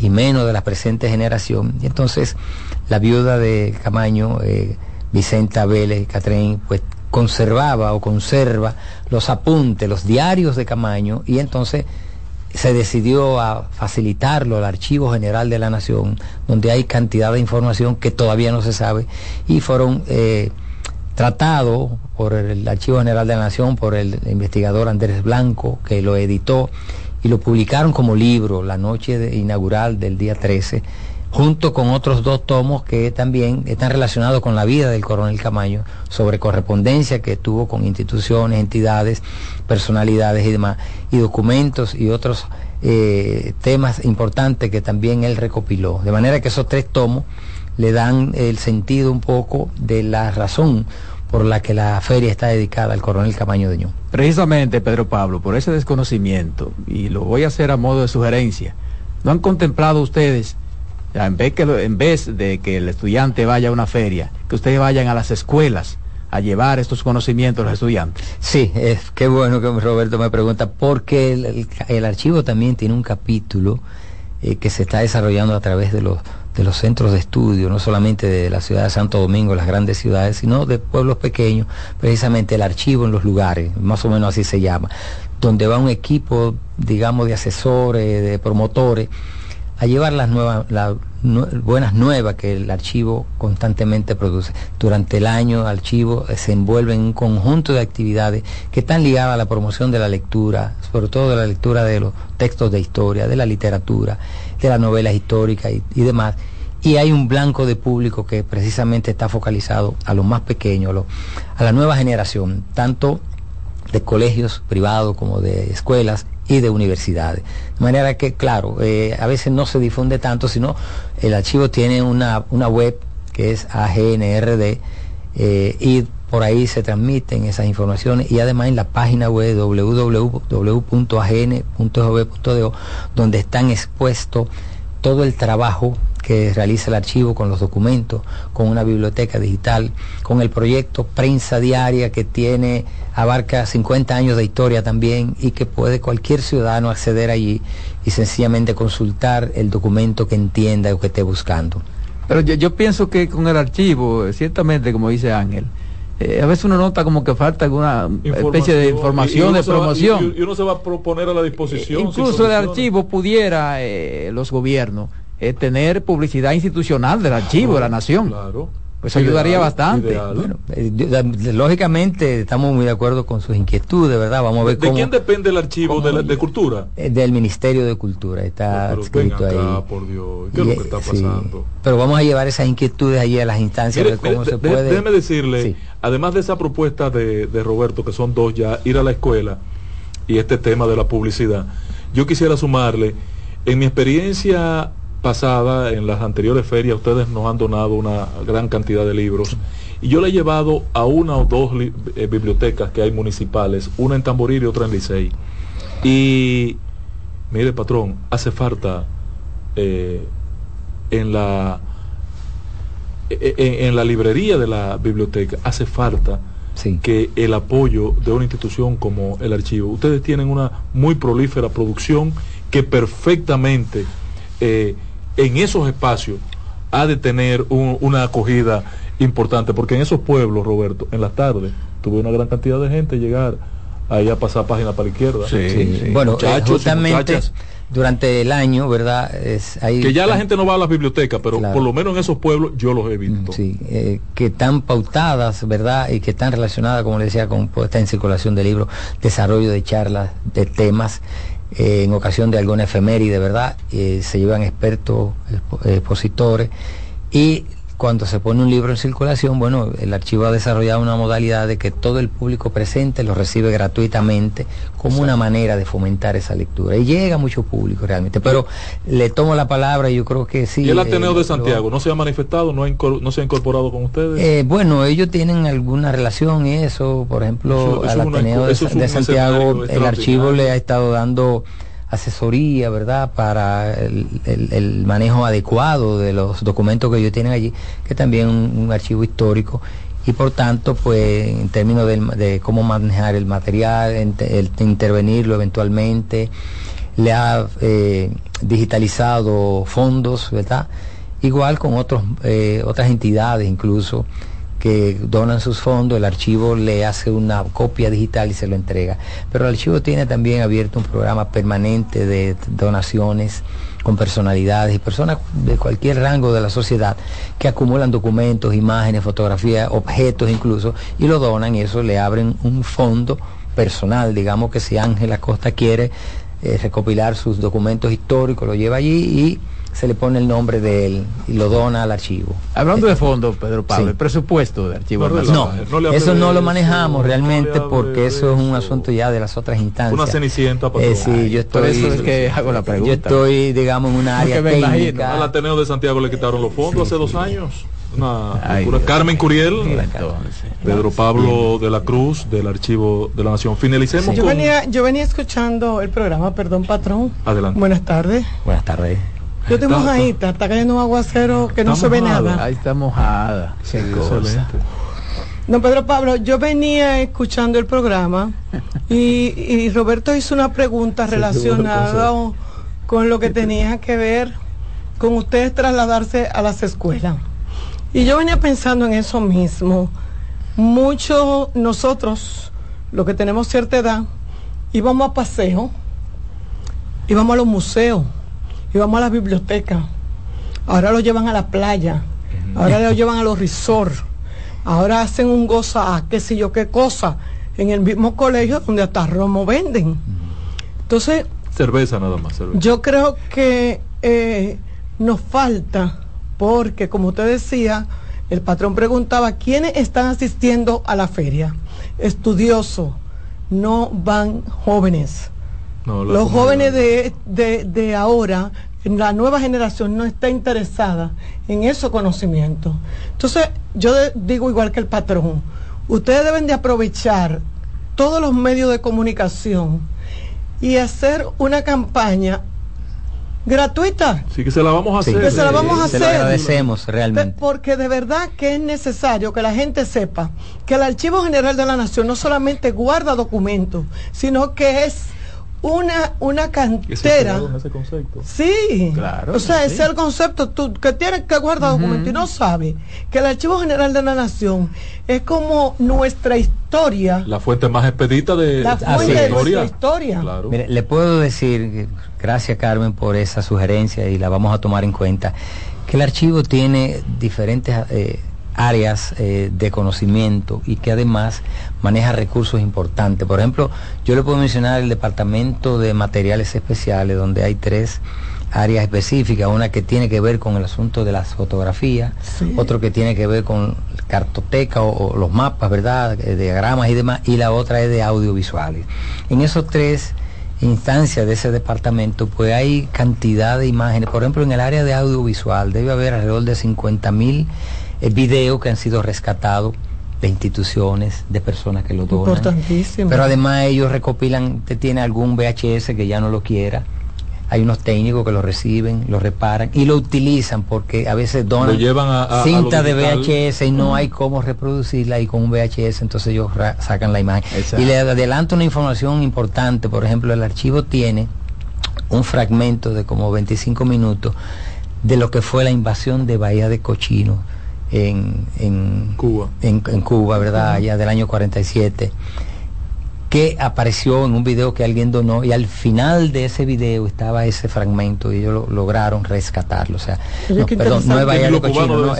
y menos de la presente generación. Y entonces la viuda de Camaño, eh, Vicenta Vélez Catrín, pues conservaba o conserva los apuntes, los diarios de Camaño y entonces se decidió a facilitarlo al Archivo General de la Nación, donde hay cantidad de información que todavía no se sabe y fueron eh, tratados por el Archivo General de la Nación, por el investigador Andrés Blanco, que lo editó lo publicaron como libro la noche inaugural del día 13 junto con otros dos tomos que también están relacionados con la vida del coronel Camaño, sobre correspondencia que tuvo con instituciones, entidades, personalidades y demás, y documentos y otros eh, temas importantes que también él recopiló. De manera que esos tres tomos le dan el sentido un poco de la razón por la que la feria está dedicada al coronel Camaño de Ñón. Precisamente, Pedro Pablo, por ese desconocimiento, y lo voy a hacer a modo de sugerencia, ¿no han contemplado ustedes en vez, que, en vez de que el estudiante vaya a una feria, que ustedes vayan a las escuelas a llevar estos conocimientos a los estudiantes. Sí, es qué bueno que Roberto me pregunta, porque el, archivo también tiene un capítulo eh, que se está desarrollando a través de los, de los centros de estudio, no solamente de la ciudad de Santo Domingo, las grandes ciudades, sino de pueblos pequeños, precisamente el archivo en los lugares, más o menos así se llama, donde va un equipo, digamos, de asesores, de promotores, a llevar las nuevas, las buenas nuevas que el archivo constantemente produce. Durante el año el archivo se envuelve en un conjunto de actividades que están ligadas a la promoción de la lectura, sobre todo de la lectura de los textos de historia, de la literatura, de las novelas históricas y, demás. Y hay un blanco de público que precisamente está focalizado a los más pequeños, a la nueva generación, tanto de colegios privados como de escuelas y de universidades. De manera que, claro, eh, a veces no se difunde tanto, sino el archivo tiene una, web que es AGNRD eh, y por ahí se transmiten esas informaciones y además en la página web www.agn.gov.do donde están expuestos todo el trabajo que realiza el archivo con los documentos, con una biblioteca digital, con el proyecto Prensa Diaria que tiene, abarca 50 años de historia también y que puede cualquier ciudadano acceder allí y sencillamente consultar el documento que entienda o que esté buscando. Pero yo, pienso que con el archivo, ciertamente, como dice Ángel, eh, a veces uno nota como que falta alguna especie de información, de promoción. y, uno se va a proponer a la disposición. incluso el archivo pudiera, eh, los gobiernos, es tener publicidad institucional del archivo de la nación. Claro. Pues ayudaría bastante. Eh, lógicamente estamos muy de acuerdo con sus inquietudes, ¿verdad? Vamos a ver ¿De quién depende el archivo de, cultura? Eh, del Ministerio de Cultura, está escrito ahí. Por Dios, ¿qué es lo que está pasando? pero vamos a llevar esas inquietudes allí a las instancias de cómo se puede. Déjeme decirle, además de esa propuesta de, de Roberto, que son dos ya, ir a la escuela y este tema de la publicidad, yo quisiera sumarle, en mi experiencia pasada, en las anteriores ferias, ustedes nos han donado una gran cantidad de libros. Y yo le he llevado a una o dos eh, bibliotecas que hay municipales, una en Tamboril y otra en Licey. Y mire, patrón, hace falta eh, en la en, la librería de la biblioteca, hace falta que el apoyo de una institución como el archivo. Ustedes tienen una muy prolífera producción que perfectamente eh, en esos espacios ha de tener una acogida importante, porque en esos pueblos, Roberto, en las tardes, tuve una gran cantidad de gente llegar ahí a pasar página para la izquierda. Bueno, eh, justamente durante el año, ¿verdad? Es, que ya la gente no va a las bibliotecas, pero por lo menos en esos pueblos yo los he visto. Sí, eh, que están pautadas, ¿verdad? Y que están relacionadas, como le decía, con puesta en circulación de libros, desarrollo de charlas, de temas eh, en ocasión de alguna efeméride, ¿verdad? Eh, se llevan expertos, expositores y cuando se pone un libro en circulación, bueno, el archivo ha desarrollado una modalidad de que todo el público presente lo recibe gratuitamente como una manera de fomentar esa lectura. Y llega mucho público realmente. Pero le tomo la palabra y yo creo que sí. ¿Y el Ateneo eh, de Santiago no se ha manifestado, no, ha incor- no se ha incorporado con ustedes? Eh, bueno, ellos tienen alguna relación eso, por ejemplo, Eso- eso al una Ateneo inco- de, de Santiago, el archivo le ha estado dando asesoría, ¿verdad?, para el, el- manejo adecuado de los documentos que ellos tienen allí, que también un, un archivo histórico. Y por tanto, pues en términos del- de, cómo manejar el material, intervenirlo eventualmente, le ha eh, digitalizado fondos, ¿verdad? Igual con otros, eh, otras entidades incluso que donan sus fondos, el archivo le hace una copia digital y se lo entrega. Pero el archivo tiene también abierto un programa permanente de donaciones con personalidades y personas de cualquier rango de la sociedad que acumulan documentos, imágenes, fotografías, objetos incluso, y lo donan y eso le abren un fondo personal, digamos que si Ángel Acosta quiere eh, recopilar sus documentos históricos, lo lleva allí y se le pone el nombre de él y lo dona al archivo. Hablando de fondos, Pedro Pablo, Sí. el presupuesto de archivo. No, eso no lo manejamos realmente porque eso es un asunto ya de las otras instancias. Una cenicienta pasó. Eh, sí, yo Por estoy, eso es que hago la pregunta. yo estoy, digamos, en una área Porque me imagino, técnica. Al Ateneo de Santiago le quitaron los fondos hace dos años. Una Ay, locura. Dios. Carmen Curiel, Entonces, Pedro Pablo de la Cruz, del Archivo de la Nación. Finalicemos Yo con... venía, yo venía escuchando el programa, perdón, patrón. Adelante. Buenas tardes. Buenas tardes. Yo estoy Está- mojadita, está cayendo un aguacero que no se ve nada. ahí está mojada. Qué cosa. Excelente. No, Pedro Pablo, yo venía escuchando el programa y, y Roberto hizo una pregunta relacionada con lo que tenía que ver con ustedes trasladarse a las escuelas. Y yo venía pensando en eso mismo. Muchos nosotros, los que tenemos cierta edad, íbamos a paseo, íbamos a los museos, íbamos a la biblioteca. Ahora lo llevan a la playa, ahora lo llevan a los resorts, ahora hacen un goza, qué sé yo qué cosa, en el mismo colegio donde hasta romo venden. Entonces, Cerveza nada más. cerveza. yo creo que eh, nos falta, porque como usted decía, el patrón preguntaba, ¿quiénes están asistiendo a la feria? Estudiosos, no van jóvenes. No, Los jóvenes de, de, de ahora, en la nueva generación, no está interesada en esos conocimientos. Entonces, yo de- digo igual que el patrón, ustedes deben de aprovechar todos los medios de comunicación y hacer una campaña gratuita. Sí, que se la vamos a Sí, hacer. Que se la vamos a se lo hacer. agradecemos Pe- realmente. Porque de verdad que es necesario que la gente sepa que el Archivo General de la Nación no solamente guarda documentos, sino que es una, una cantera. ese concepto. Sí, Claro, o sea, sí. ese es el concepto, tú que tienes que guardar documentos y no sabes que el Archivo General de la Nación es como nuestra historia, La fuente más expedita de, la fuente de historia. nuestra historia. Claro. Mire, le puedo decir, gracias Carmen por esa sugerencia y la vamos a tomar en cuenta, que el archivo tiene diferentes eh, áreas eh, de conocimiento y que además maneja recursos importantes. Por ejemplo, yo le puedo mencionar el departamento de materiales especiales, donde hay tres áreas específicas, una que tiene que ver con el asunto de las fotografías, Sí. otro que tiene que ver con cartoteca o, o los mapas, ¿verdad? Eh, Diagramas y demás, y la otra es de audiovisuales. En esos tres instancias de ese departamento, pues hay cantidad de imágenes. Por ejemplo, en el área de audiovisual debe haber alrededor de 50 mil eh, videos que han sido rescatados de instituciones, de personas que lo donan. Importantísimo. Pero además ellos recopilan, te tiene algún VHS que ya no lo quiera. Hay unos técnicos que lo reciben, lo reparan y lo utilizan porque a veces donan Lo llevan a- a- a cinta lo de. VHS y no hay cómo reproducirla y con un VHS entonces ellos ra- sacan la imagen. Exacto. Y le adelanto una información importante, por ejemplo, el archivo tiene un fragmento de como 25 minutos de lo que fue la invasión de Bahía de Cochino en, en Cuba. en, en Cuba, ¿verdad? Allá del año 47, que apareció en un video que alguien donó y al final de ese video estaba ese fragmento y ellos lo- lograron rescatarlo. O sea, no, perdón, no es. Bahía de Cochino, no,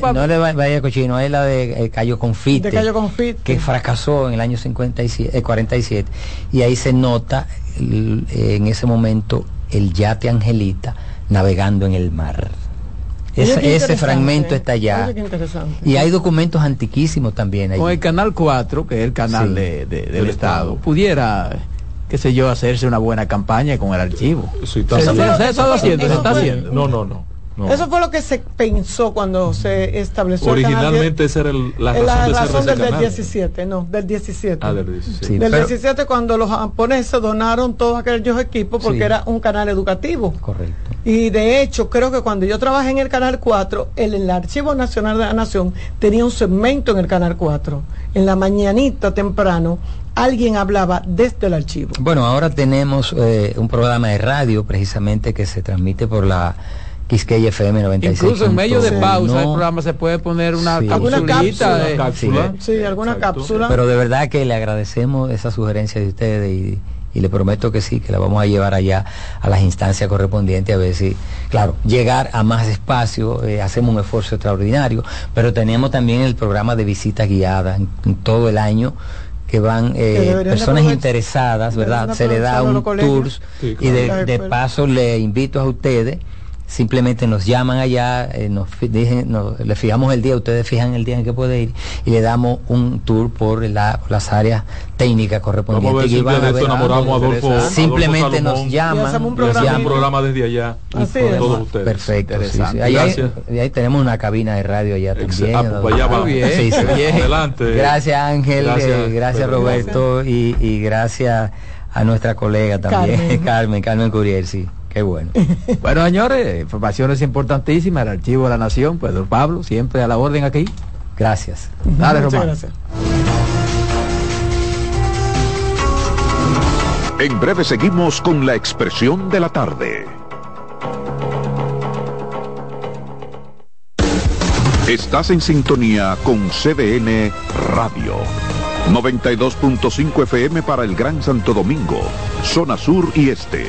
Pablo. no es Bahía Cochino, es la de eh, Cayo Confite De Cayo Confite. que fracasó en el año 57, eh, 47 y ahí se nota el- en ese momento el yate Angelita navegando en el mar. Ese fragmento está allá. Y hay documentos antiquísimos también. Con el Canal 4, que es el canal de, del, Estado, pudiera qué sé yo, hacerse una buena campaña con el archivo. Sí, está haciendo, se está haciendo. No, no, no. Eso fue lo que se pensó cuando se estableció. Originalmente esa era la razón, del 17, no, del 17. Ah, del 17. del 17 cuando los japoneses donaron todos aquellos equipos porque era un canal educativo. Correcto. Y de hecho, creo que cuando yo trabajé en el Canal 4, el, el Archivo Nacional de la Nación tenía un segmento en el Canal 4. En la mañanita temprano, alguien hablaba desde el archivo. Bueno, ahora tenemos eh, un programa de radio precisamente que se transmite por la Quisqueya FM 96. Incluso en medio de pausa el programa se puede poner una sí. cápsula. Sí, alguna cápsula. Pero de verdad que le agradecemos esa sugerencia de ustedes y, le prometo que sí, que la vamos a llevar allá a las instancias correspondientes a ver si, claro, llegar a más espacio, eh, hacemos un esfuerzo extraordinario, pero tenemos también el programa de visitas guiadas en, todo el año que van eh, personas interesadas, ¿verdad? Se le da un tour y de, de paso le invito a ustedes simplemente nos llaman allá, eh, nos, le fijamos el día, ustedes fijan el día en que puede ir y le damos un tour por, las áreas técnicas correspondientes. simplemente nos llaman, un programa, desde allá todos ustedes. Perfecto. ahí, tenemos una cabina de radio allá también. Ah, pues Adelante. Gracias Ángel, gracias, eh, Roberto y, y, gracias a nuestra colega también, Carmen, Carmen, Curiel, sí. Qué bueno. bueno, señores, informaciones importantísimas, el Archivo de la Nación, pues don Pablo, siempre a la orden aquí. Gracias. Dale, Román. Gracias. En breve seguimos con la expresión de la tarde. Estás en sintonía con CDN Radio. 92.5 FM para el Gran Santo Domingo, zona sur y este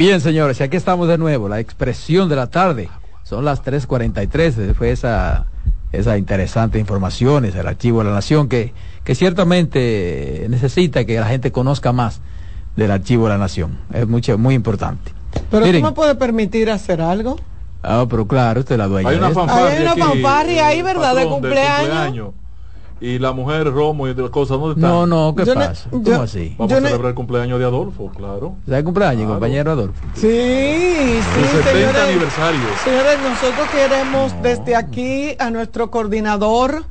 Bien, señores, y aquí estamos de nuevo, la expresión de la tarde. Son las 3.43, fue esa, esa interesante información, es el archivo de la nación, que, que ciertamente necesita que la gente conozca más del archivo de la nación. Es mucho, muy importante. Pero ¿tú me puede permitir hacer algo? Ah, pero claro, usted la dueña. Hay una fanfarria, ahí, ¿verdad? de cumpleaños y la mujer Romo y de cosas, ¿dónde están? No, no, ¿qué pasa? ¿Cómo así? Vamos a celebrar el cumpleaños de Adolfo, claro. ¿Sabes cumpleaños, compañero Adolfo? Sí, sí. El 70 aniversario. Señores, nosotros queremos desde aquí a nuestro coordinador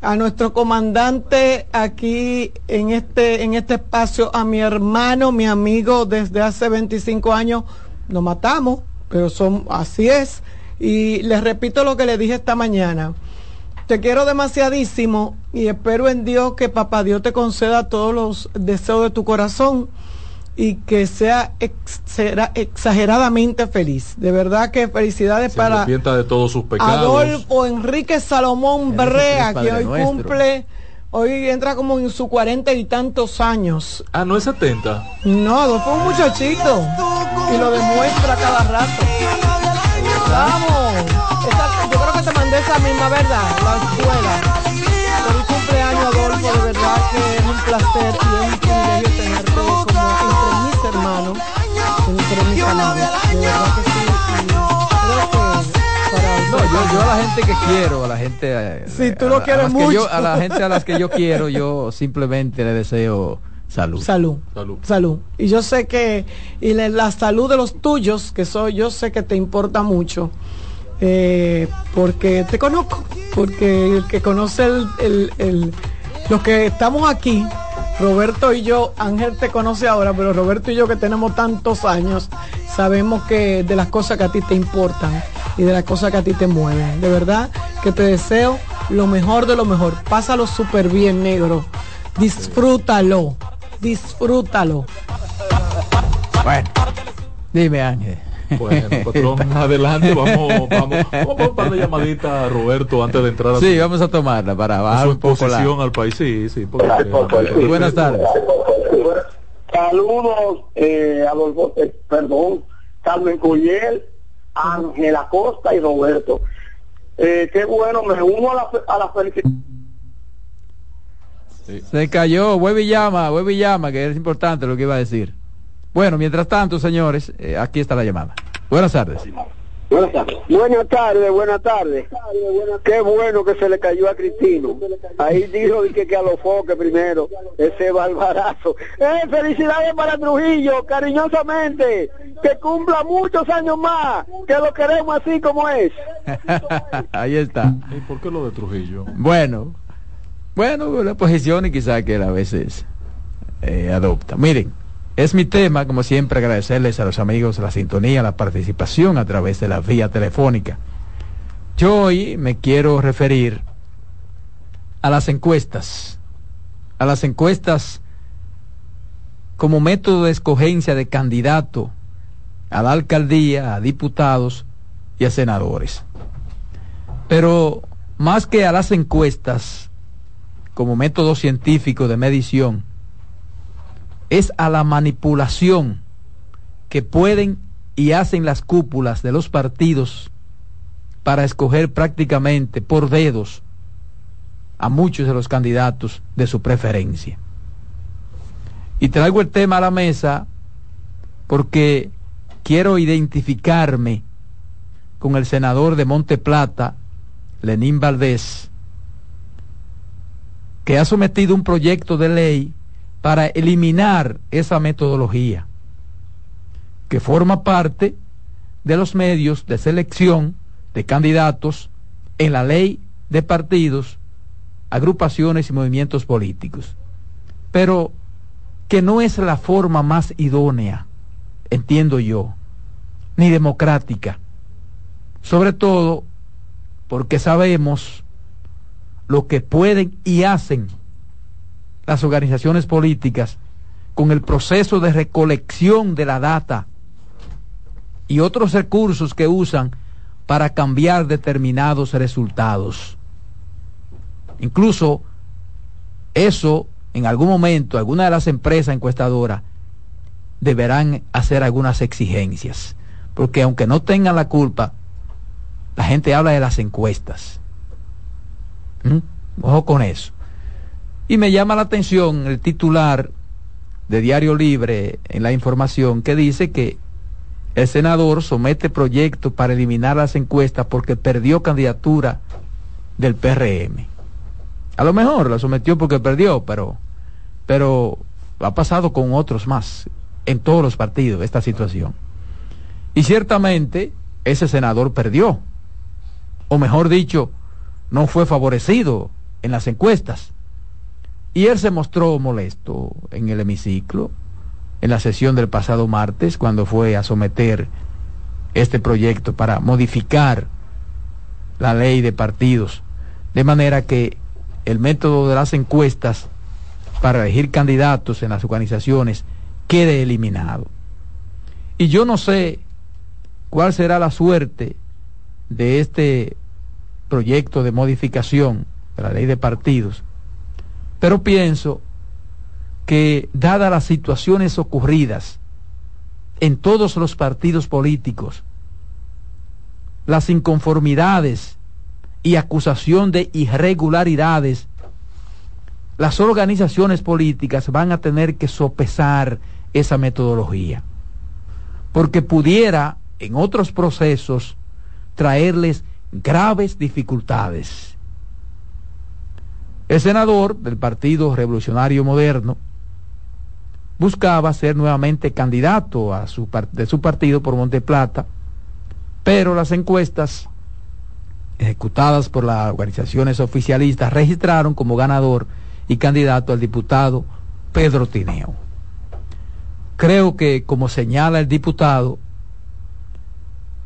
a nuestro comandante aquí en este, en este espacio, a mi hermano, mi amigo desde hace 25 años. Nos matamos, pero son, así es. Y les repito lo que le dije esta mañana. Te quiero demasiadísimo y espero en Dios que Papá Dios te conceda todos los deseos de tu corazón y que sea exageradamente feliz. De verdad que felicidades Se para de todos sus pecados. Adolfo Enrique Salomón Berrea, que hoy cumple, hoy entra como en sus cuarenta y tantos años. Ah, no es 70. No, Adolfo es un muchachito y lo demuestra cada rato. Vamos, que te mandé esa misma verdad, la escuela. Feliz cumpleaños Adolfo, de verdad que es un placer y es un privilegio tenerte como entre mis hermanos, entre mis amigos. De verdad que sí. Creo que para no, yo, yo, a la gente que quiero, a la gente. Si sí, tú lo quieres mucho. Yo, a la gente a las que yo quiero, yo simplemente le deseo salud. Salud. Salud. Salud. Y yo sé que, y la salud de los tuyos, que soy, yo sé que te importa mucho. Eh, porque te conozco, porque el que conoce el, el, el, los que estamos aquí, Roberto y yo, Ángel te conoce ahora, pero Roberto y yo que tenemos tantos años, sabemos que de las cosas que a ti te importan y de las cosas que a ti te mueven. De verdad que te deseo lo mejor de lo mejor. Pásalo súper bien, negro. Disfrútalo, disfrútalo. Bueno, dime Ángel. Bueno, patrón, adelante, vamos, vamos, vamos a un par de llamaditas a Roberto antes de entrar a Sí, vamos a tomarla para bajar su posición al país, sí, sí. Porque, Buenas tardes. Saludos, eh, Adolfo, eh, perdón, Carmen Cuyel, Ángela Costa y Roberto. Eh, qué bueno, me uno a la, a la felicitación. Sí. Se cayó, vuelve y llama, vuelve y llama, que es importante lo que iba a decir. Bueno, mientras tanto, señores, eh, aquí está la llamada. Buenas tardes. Buenas tardes. Buenas tardes, buenas tardes. Qué bueno que se le cayó a Cristino. Ahí dijo que, que a los foques primero, ese barbarazo. ¡Eh, felicidades para Trujillo, cariñosamente! Que cumpla muchos años más, que lo queremos así como es. Ahí está. ¿Y por qué lo de Trujillo? Bueno, bueno, la posición y quizá que él a veces eh, adopta. Miren. Es mi tema, como siempre, agradecerles a los amigos la sintonía, la participación a través de la vía telefónica. Yo hoy me quiero referir a las encuestas, a las encuestas como método de escogencia de candidato a la alcaldía, a diputados y a senadores. Pero más que a las encuestas como método científico de medición, es a la manipulación que pueden y hacen las cúpulas de los partidos para escoger prácticamente por dedos a muchos de los candidatos de su preferencia. Y traigo el tema a la mesa porque quiero identificarme con el senador de Monte Plata, Lenín Valdés, que ha sometido un proyecto de ley para eliminar esa metodología que forma parte de los medios de selección de candidatos en la ley de partidos, agrupaciones y movimientos políticos, pero que no es la forma más idónea, entiendo yo, ni democrática, sobre todo porque sabemos lo que pueden y hacen las organizaciones políticas con el proceso de recolección de la data y otros recursos que usan para cambiar determinados resultados. Incluso eso, en algún momento, alguna de las empresas encuestadoras deberán hacer algunas exigencias, porque aunque no tengan la culpa, la gente habla de las encuestas. ¿Mm? Ojo con eso. Y me llama la atención el titular de Diario Libre en la información que dice que el senador somete proyecto para eliminar las encuestas porque perdió candidatura del PRM. A lo mejor la sometió porque perdió, pero, pero ha pasado con otros más en todos los partidos esta situación. Y ciertamente ese senador perdió, o mejor dicho, no fue favorecido en las encuestas. Y él se mostró molesto en el hemiciclo, en la sesión del pasado martes, cuando fue a someter este proyecto para modificar la ley de partidos, de manera que el método de las encuestas para elegir candidatos en las organizaciones quede eliminado. Y yo no sé cuál será la suerte de este proyecto de modificación de la ley de partidos, pero pienso que dadas las situaciones ocurridas en todos los partidos políticos, las inconformidades y acusación de irregularidades, las organizaciones políticas van a tener que sopesar esa metodología, porque pudiera en otros procesos traerles graves dificultades. El senador del Partido Revolucionario Moderno buscaba ser nuevamente candidato de su partido por Monte Plata, pero las encuestas ejecutadas por las organizaciones oficialistas registraron como ganador y candidato al diputado Pedro Tineo. Creo que, como señala el diputado,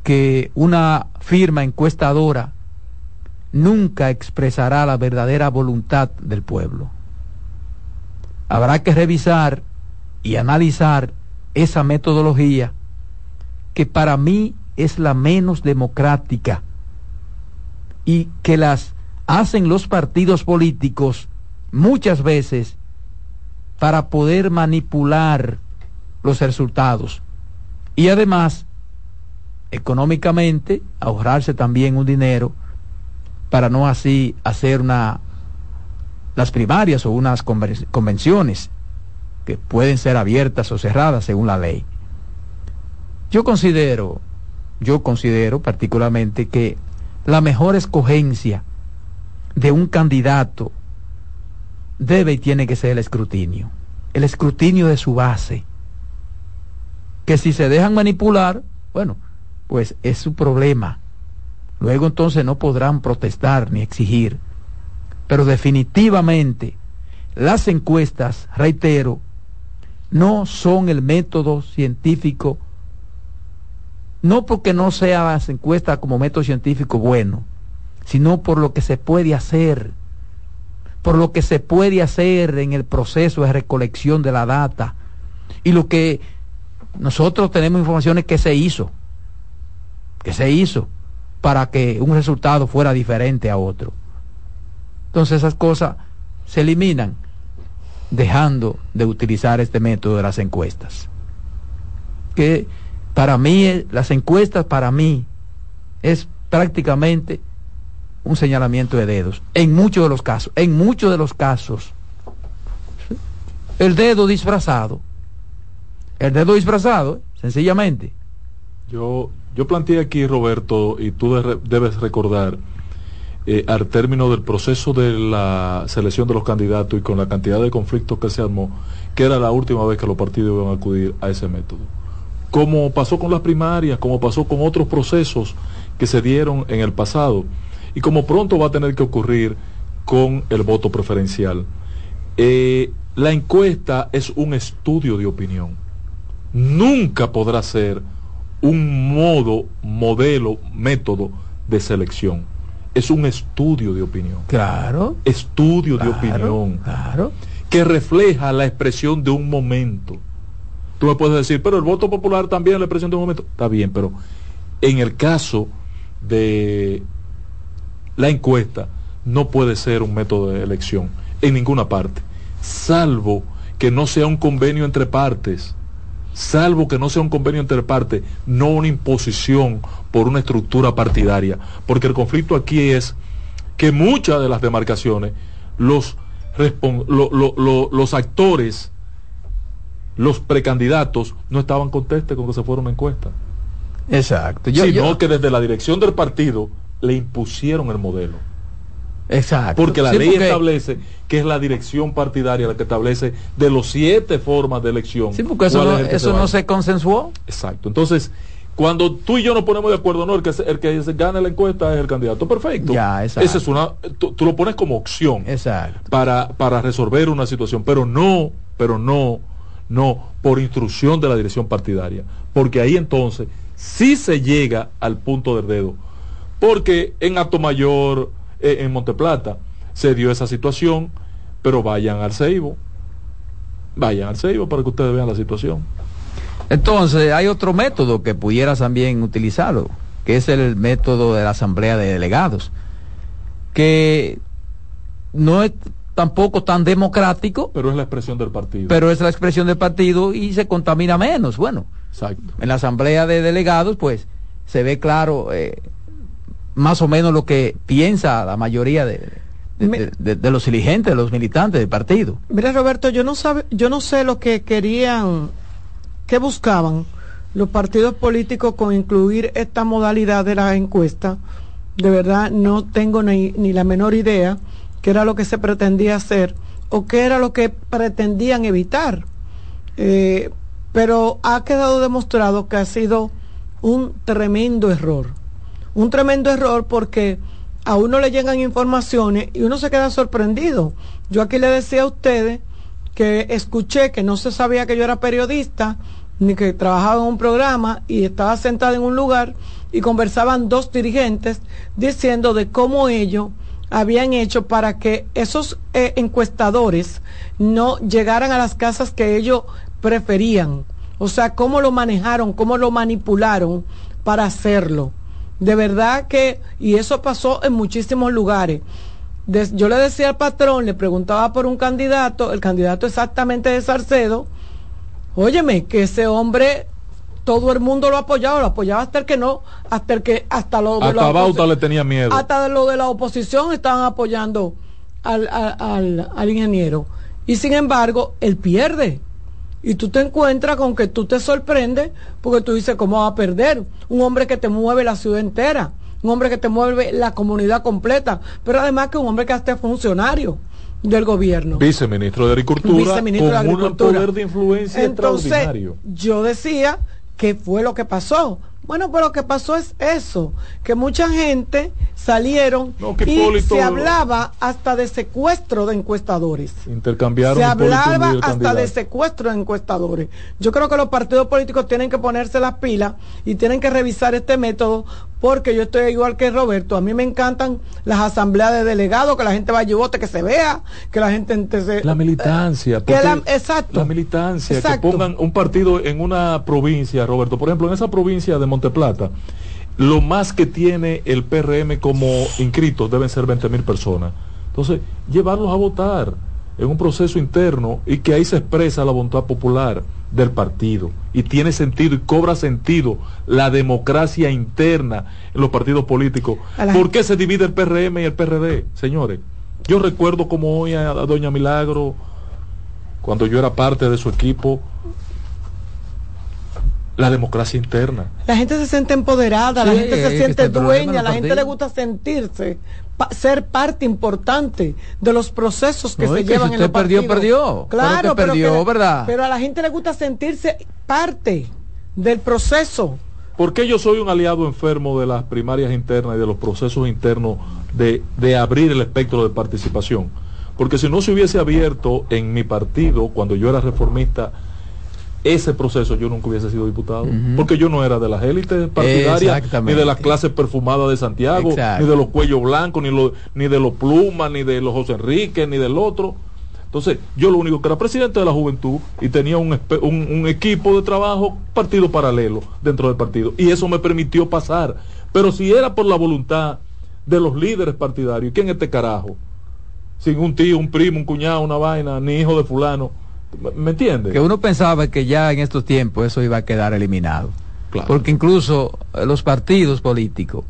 que una firma encuestadora nunca expresará la verdadera voluntad del pueblo. Habrá que revisar y analizar esa metodología que para mí es la menos democrática y que las hacen los partidos políticos muchas veces para poder manipular los resultados y además económicamente ahorrarse también un dinero para no así hacer una las primarias o unas convenciones que pueden ser abiertas o cerradas según la ley. Yo considero, yo considero particularmente que la mejor escogencia de un candidato debe y tiene que ser el escrutinio, el escrutinio de su base. Que si se dejan manipular, bueno, pues es su problema. Luego entonces no podrán protestar ni exigir. Pero definitivamente las encuestas, reitero, no son el método científico, no porque no sea las encuestas como método científico bueno, sino por lo que se puede hacer, por lo que se puede hacer en el proceso de recolección de la data y lo que nosotros tenemos informaciones que se hizo, que se hizo para que un resultado fuera diferente a otro. Entonces esas cosas se eliminan dejando de utilizar este método de las encuestas. Que para mí, las encuestas para mí es prácticamente un señalamiento de dedos, en muchos de los casos, en muchos de los casos. El dedo disfrazado, el dedo disfrazado, sencillamente. Yo, yo planteé aquí, Roberto, y tú debes recordar, eh, al término del proceso de la selección de los candidatos y con la cantidad de conflictos que se armó, que era la última vez que los partidos iban a acudir a ese método. Como pasó con las primarias, como pasó con otros procesos que se dieron en el pasado, y como pronto va a tener que ocurrir con el voto preferencial. Eh, la encuesta es un estudio de opinión. Nunca podrá ser un modo, modelo, método de selección es un estudio de opinión. Claro. Estudio de opinión. Claro. Que refleja la expresión de un momento. Tú me puedes decir, pero el voto popular también es la expresión de un momento. Está bien, pero en el caso de la encuesta, no puede ser un método de elección en ninguna parte, salvo que no sea un convenio entre partes salvo que no sea un convenio entre partes, no una imposición por una estructura partidaria. Porque el conflicto aquí es que muchas de las demarcaciones, los, los actores, los precandidatos, no estaban contestes con que se fuera una encuesta. Exacto. sino que desde la dirección del partido le impusieron el modelo. Exacto. Porque la ley establece que es la dirección partidaria la que establece de los siete formas de elección. Sí, porque eso, no, eso no se consensuó. Exacto. Entonces, Cuando tú y yo nos ponemos de acuerdo, no, el que, se- el que se gane la encuesta es el candidato. Perfecto. Ya, exacto. Esa es una, tú, tú lo pones como opción Exacto. para, para resolver una situación, pero no, pero no, no por instrucción de la dirección partidaria, porque ahí entonces sí se llega al punto del dedo, porque en Acto Mayor, eh, en Monteplata, se dio esa situación, pero vayan al Ceibo, vayan al Ceibo para que ustedes vean la situación. Entonces, hay otro método que pudieras también utilizarlo, que es el método de la asamblea de delegados, que no es tampoco tan democrático, Pero es la expresión del partido. pero es la expresión del partido y se contamina menos. Bueno, Exacto. en la asamblea de delegados, pues se ve claro eh, más o menos lo que piensa la mayoría de, de- Me- de- de- de los dirigentes, de los militantes del partido. Mira, Roberto, yo no sabe, yo no sé lo que querían, qué buscaban los partidos políticos con incluir esta modalidad de la encuesta. De verdad, no tengo ni, ni la menor idea qué era lo que se pretendía hacer o qué era lo que pretendían evitar. Eh, pero ha quedado demostrado que ha sido un tremendo error. Un tremendo error porque a uno le llegan informaciones y uno se queda sorprendido. Yo aquí le decía a ustedes que escuché que no se sabía que yo era periodista, ni que trabajaba en un programa y estaba sentada en un lugar y conversaban dos dirigentes diciendo de cómo ellos habían hecho para que esos eh, encuestadores no llegaran a las casas que ellos preferían. O sea, cómo lo manejaron, cómo lo manipularon para hacerlo. De verdad que, y eso pasó en muchísimos lugares. Des- yo le decía al patrón, le preguntaba por un candidato, el candidato exactamente de Salcedo, óyeme, que ese hombre, todo el mundo lo apoyaba, lo apoyaba hasta el que no, hasta el que, hasta lo de Hasta la Bauta le tenía miedo. hasta lo de la oposición estaban apoyando al, al, al- al ingeniero. Y sin embargo, él pierde. Y tú te encuentras con que tú te sorprendes porque tú dices, ¿cómo va a perder? Un hombre que te mueve la ciudad entera, un hombre que te mueve la comunidad completa, pero además que un hombre que hasta es funcionario del gobierno. Viceministro de Agricultura Viceministro de con un Agricultura. poder de influencia Entonces, extraordinario. yo decía que fue lo que pasó. Bueno, pero lo que pasó es eso, que mucha gente salieron No, y Hipólito- se hablaba hasta de secuestro de encuestadores. Intercambiaron Se hablaba hasta candidato. de secuestro de encuestadores. Yo creo que los partidos políticos tienen que ponerse las pilas y tienen que revisar este método porque yo estoy igual que Roberto. A mí me encantan las asambleas de delegados, que la gente vaya y vote, que se vea, que la gente ente- se- La militancia. que la- exacto. La militancia, Exacto. que pongan un partido en una provincia, Roberto. Por ejemplo, en esa provincia de Monteplata, lo más que tiene el PRM como inscritos deben ser 20 mil personas. Entonces, llevarlos a votar en un proceso interno y que ahí se expresa la voluntad popular del partido. Y tiene sentido y cobra sentido la democracia interna en los partidos políticos. La ¿Por qué se divide el PRM y el PRD, señores? Yo recuerdo como hoy a, a Doña Milagro, cuando yo era parte de su equipo, la democracia interna. La gente se siente empoderada, la gente se siente en dueña, la gente le gusta sentirse, pa- ser parte importante de los procesos que No, se que llevan si en los usted perdió, perdió. Claro, Pero que pero, perdió, que- ¿verdad? pero a la gente le gusta sentirse parte del proceso. ¿Por qué yo soy un aliado enfermo de las primarias internas y de los procesos internos de, de abrir el espectro de participación? Porque si no se hubiese abierto en mi partido, cuando yo era reformista, ese proceso yo nunca hubiese sido diputado. Porque yo no era de las élites partidarias, ni de las clases perfumadas de Santiago, Exacto. ni de los cuellos blancos, ni, lo- ni de los plumas, ni de los José Enrique, ni del otro. Entonces, yo lo único que era presidente de la juventud y tenía un- un equipo de trabajo, partido paralelo dentro del partido. Y eso me permitió pasar. Pero si era por la voluntad de los líderes partidarios, ¿quién es este carajo? Sin un tío, un primo, un cuñado, una vaina, ni hijo de fulano. ¿Me- ¿Me entiendes? Que uno pensaba que ya en estos tiempos eso iba a quedar eliminado. Claro. Porque incluso eh, los partidos políticos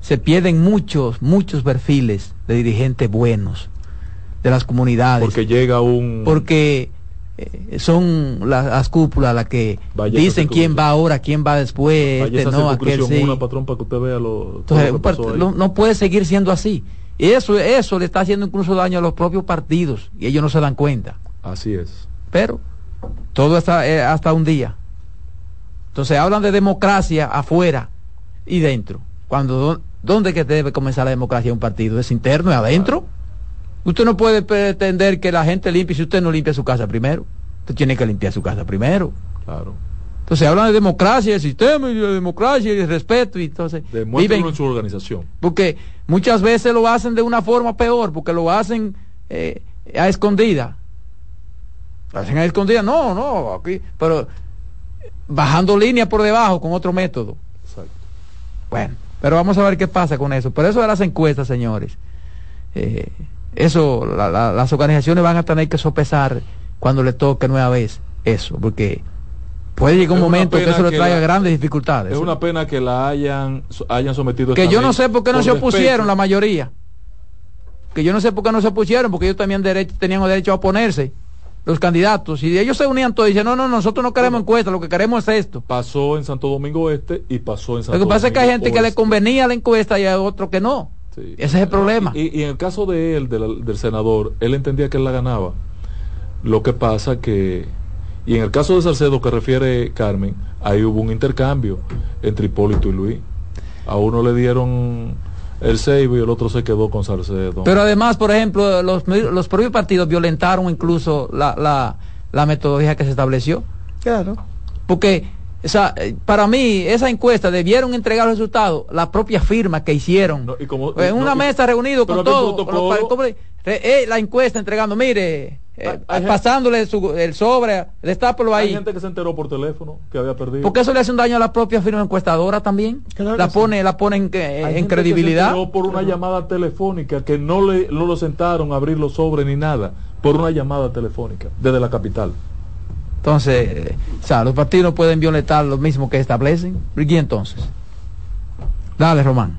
se pierden muchos, muchos perfiles de dirigentes buenos de las comunidades. Porque llega un... porque eh, son la- las cúpulas las que dicen quién va ahora, quién va después, este no, aquel circunscripción sí. una, patrón, para que usted vea lo, Entonces, part- no, no puede seguir siendo así. Y eso, eso le está haciendo incluso daño a los propios partidos y ellos no se dan cuenta. Así es. Pero todo hasta, eh, hasta un día. Entonces hablan de democracia afuera y dentro. Cuando ¿Dónde que debe comenzar la democracia de un partido? ¿Es interno, y adentro? Usted no puede pretender que la gente limpie si usted no limpia su casa primero. Usted tiene que limpiar su casa primero. Claro. Entonces hablan de democracia, el sistema y de democracia y de respeto y entonces viven en su organización. Porque muchas veces lo hacen de una forma peor, porque lo hacen eh, a escondida. Lo hacen a escondida, no, no, aquí, pero bajando línea por debajo con otro método. Exacto. Bueno, pero vamos a ver qué pasa con eso. Pero eso de las encuestas, señores. Eh, eso, las organizaciones van a tener que sopesar cuando le toque nueva vez eso, porque puede llegar un momento que eso le traiga grandes dificultades. Es una pena que la hayan, hayan sometido. Que yo no sé por qué no se opusieron la mayoría. Que yo no sé por qué no se opusieron, porque ellos también derecho, tenían derecho a oponerse los candidatos y ellos se unían todos y dicen no no nosotros no queremos encuesta lo que queremos es esto pasó en Santo Domingo Este y pasó en Santo lo que pasa es que hay gente que le convenía la encuesta y hay otro que no. Ese es el problema. Y, en el caso de él del senador él entendía que él la ganaba. Lo que pasa que y en el caso de Salcedo que refiere Carmen ahí hubo un intercambio entre Hipólito y Luis. A uno le dieron el Seibo y el otro se quedó con Salcedo. Pero además, por ejemplo, los, los propios partidos violentaron incluso la, la, la metodología que se estableció. Claro. Porque o sea, eh, para mí, esa encuesta debieron entregar los resultados, la propia firma que hicieron. en una mesa reunido con todos. Eh, la encuesta entregando, mire, eh, pasándole el sobre, destápelo ahí. Hay gente que se enteró por teléfono que había perdido. Porque eso le hace un daño a la propia firma encuestadora también. la pone, la pone en, en credibilidad. Que por una llamada telefónica que no le no lo sentaron a abrir los sobres ni nada, por una llamada telefónica desde la capital. Entonces, o sea, los partidos pueden violentar lo mismo que establecen. ¿Y entonces? Dale, Román.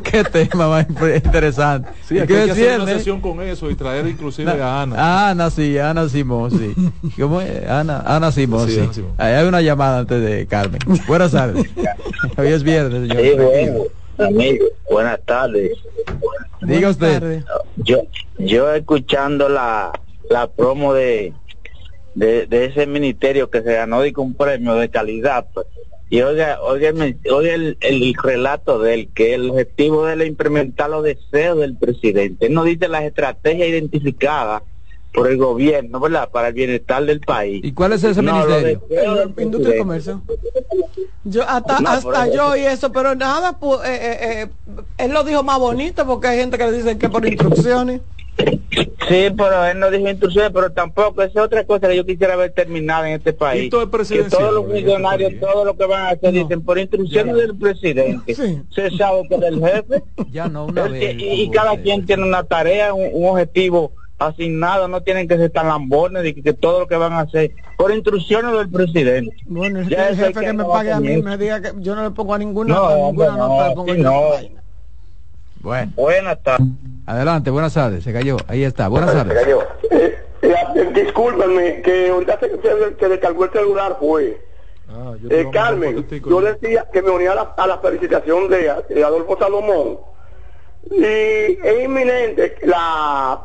Qué tema más interesante. Sí, aquí hay que hacer una sesión con eso y traer inclusive a Ana. Ana, sí, Ana Simón, sí. ¿Cómo es? Ana, Ana Simón, sí. Ana Simón. Ahí hay una llamada antes de Carmen. Buenas tardes. Hoy es viernes, señor. Sí, bueno, amigo, buenas tardes. Diga usted. Yo, yo escuchando la, la promo de, de, de ese ministerio que se ganó de un premio de calidad, pues y oiga, oiga, oiga el, el, relato del que el objetivo de él es implementar los deseos del presidente. Él no dice las estrategias identificadas por el gobierno, ¿verdad? Para el bienestar del país. ¿Y cuál es ese ministerio? Industria y Comercio. Yo hasta, hasta yo y eso, pero nada, pues, eh, eh, eh, él lo dijo más bonito porque hay gente que le dice que por instrucciones. Sí, pero él no dijo instrucciones, pero tampoco, esa es otra cosa que yo quisiera ver terminada en este país. que todos los millonarios, todo lo que van a hacer, dicen por instrucciones del presidente. Se sabe que del jefe. Ya no, una vez, y, cada quien tiene una tarea, un, objetivo asignado, no tienen que ser tan lambones de que, todo lo que van a hacer por instrucciones del presidente. Bueno, es ya el jefe que, me pague a mí me diga que yo no le pongo a ninguna, no, ninguna nota, le pongo no. Bueno. Buenas tardes. Adelante, buenas tardes. Se cayó. Ahí está. Buenas tardes. Se cayó. Eh, eh, discúlpenme, que ahorita se, se, se descargó el celular fue. Ah, eh, Carmen, yo decía que me unía a la, a la felicitación de, de, Adolfo Salomón. Y es inminente la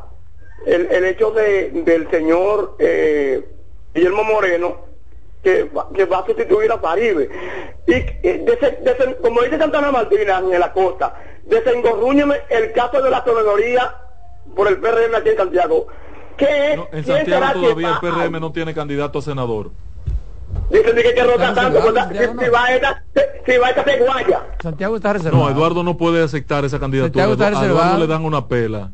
el, el hecho de, del señor eh, Guillermo Moreno que, que, va a sustituir a Faribe. Y eh, como dice Santana Martínez en la costa, desengorrúñeme el caso de la soledoría por el PRM aquí en Santiago. ¿Qué, en Santiago todavía el PRM no tiene candidato a senador. Dicen que, que rota tanto, si, va a esta, si va esta guaya. Santiago está reservado. No, Eduardo no puede aceptar esa candidatura. A Eduardo le dan una pela.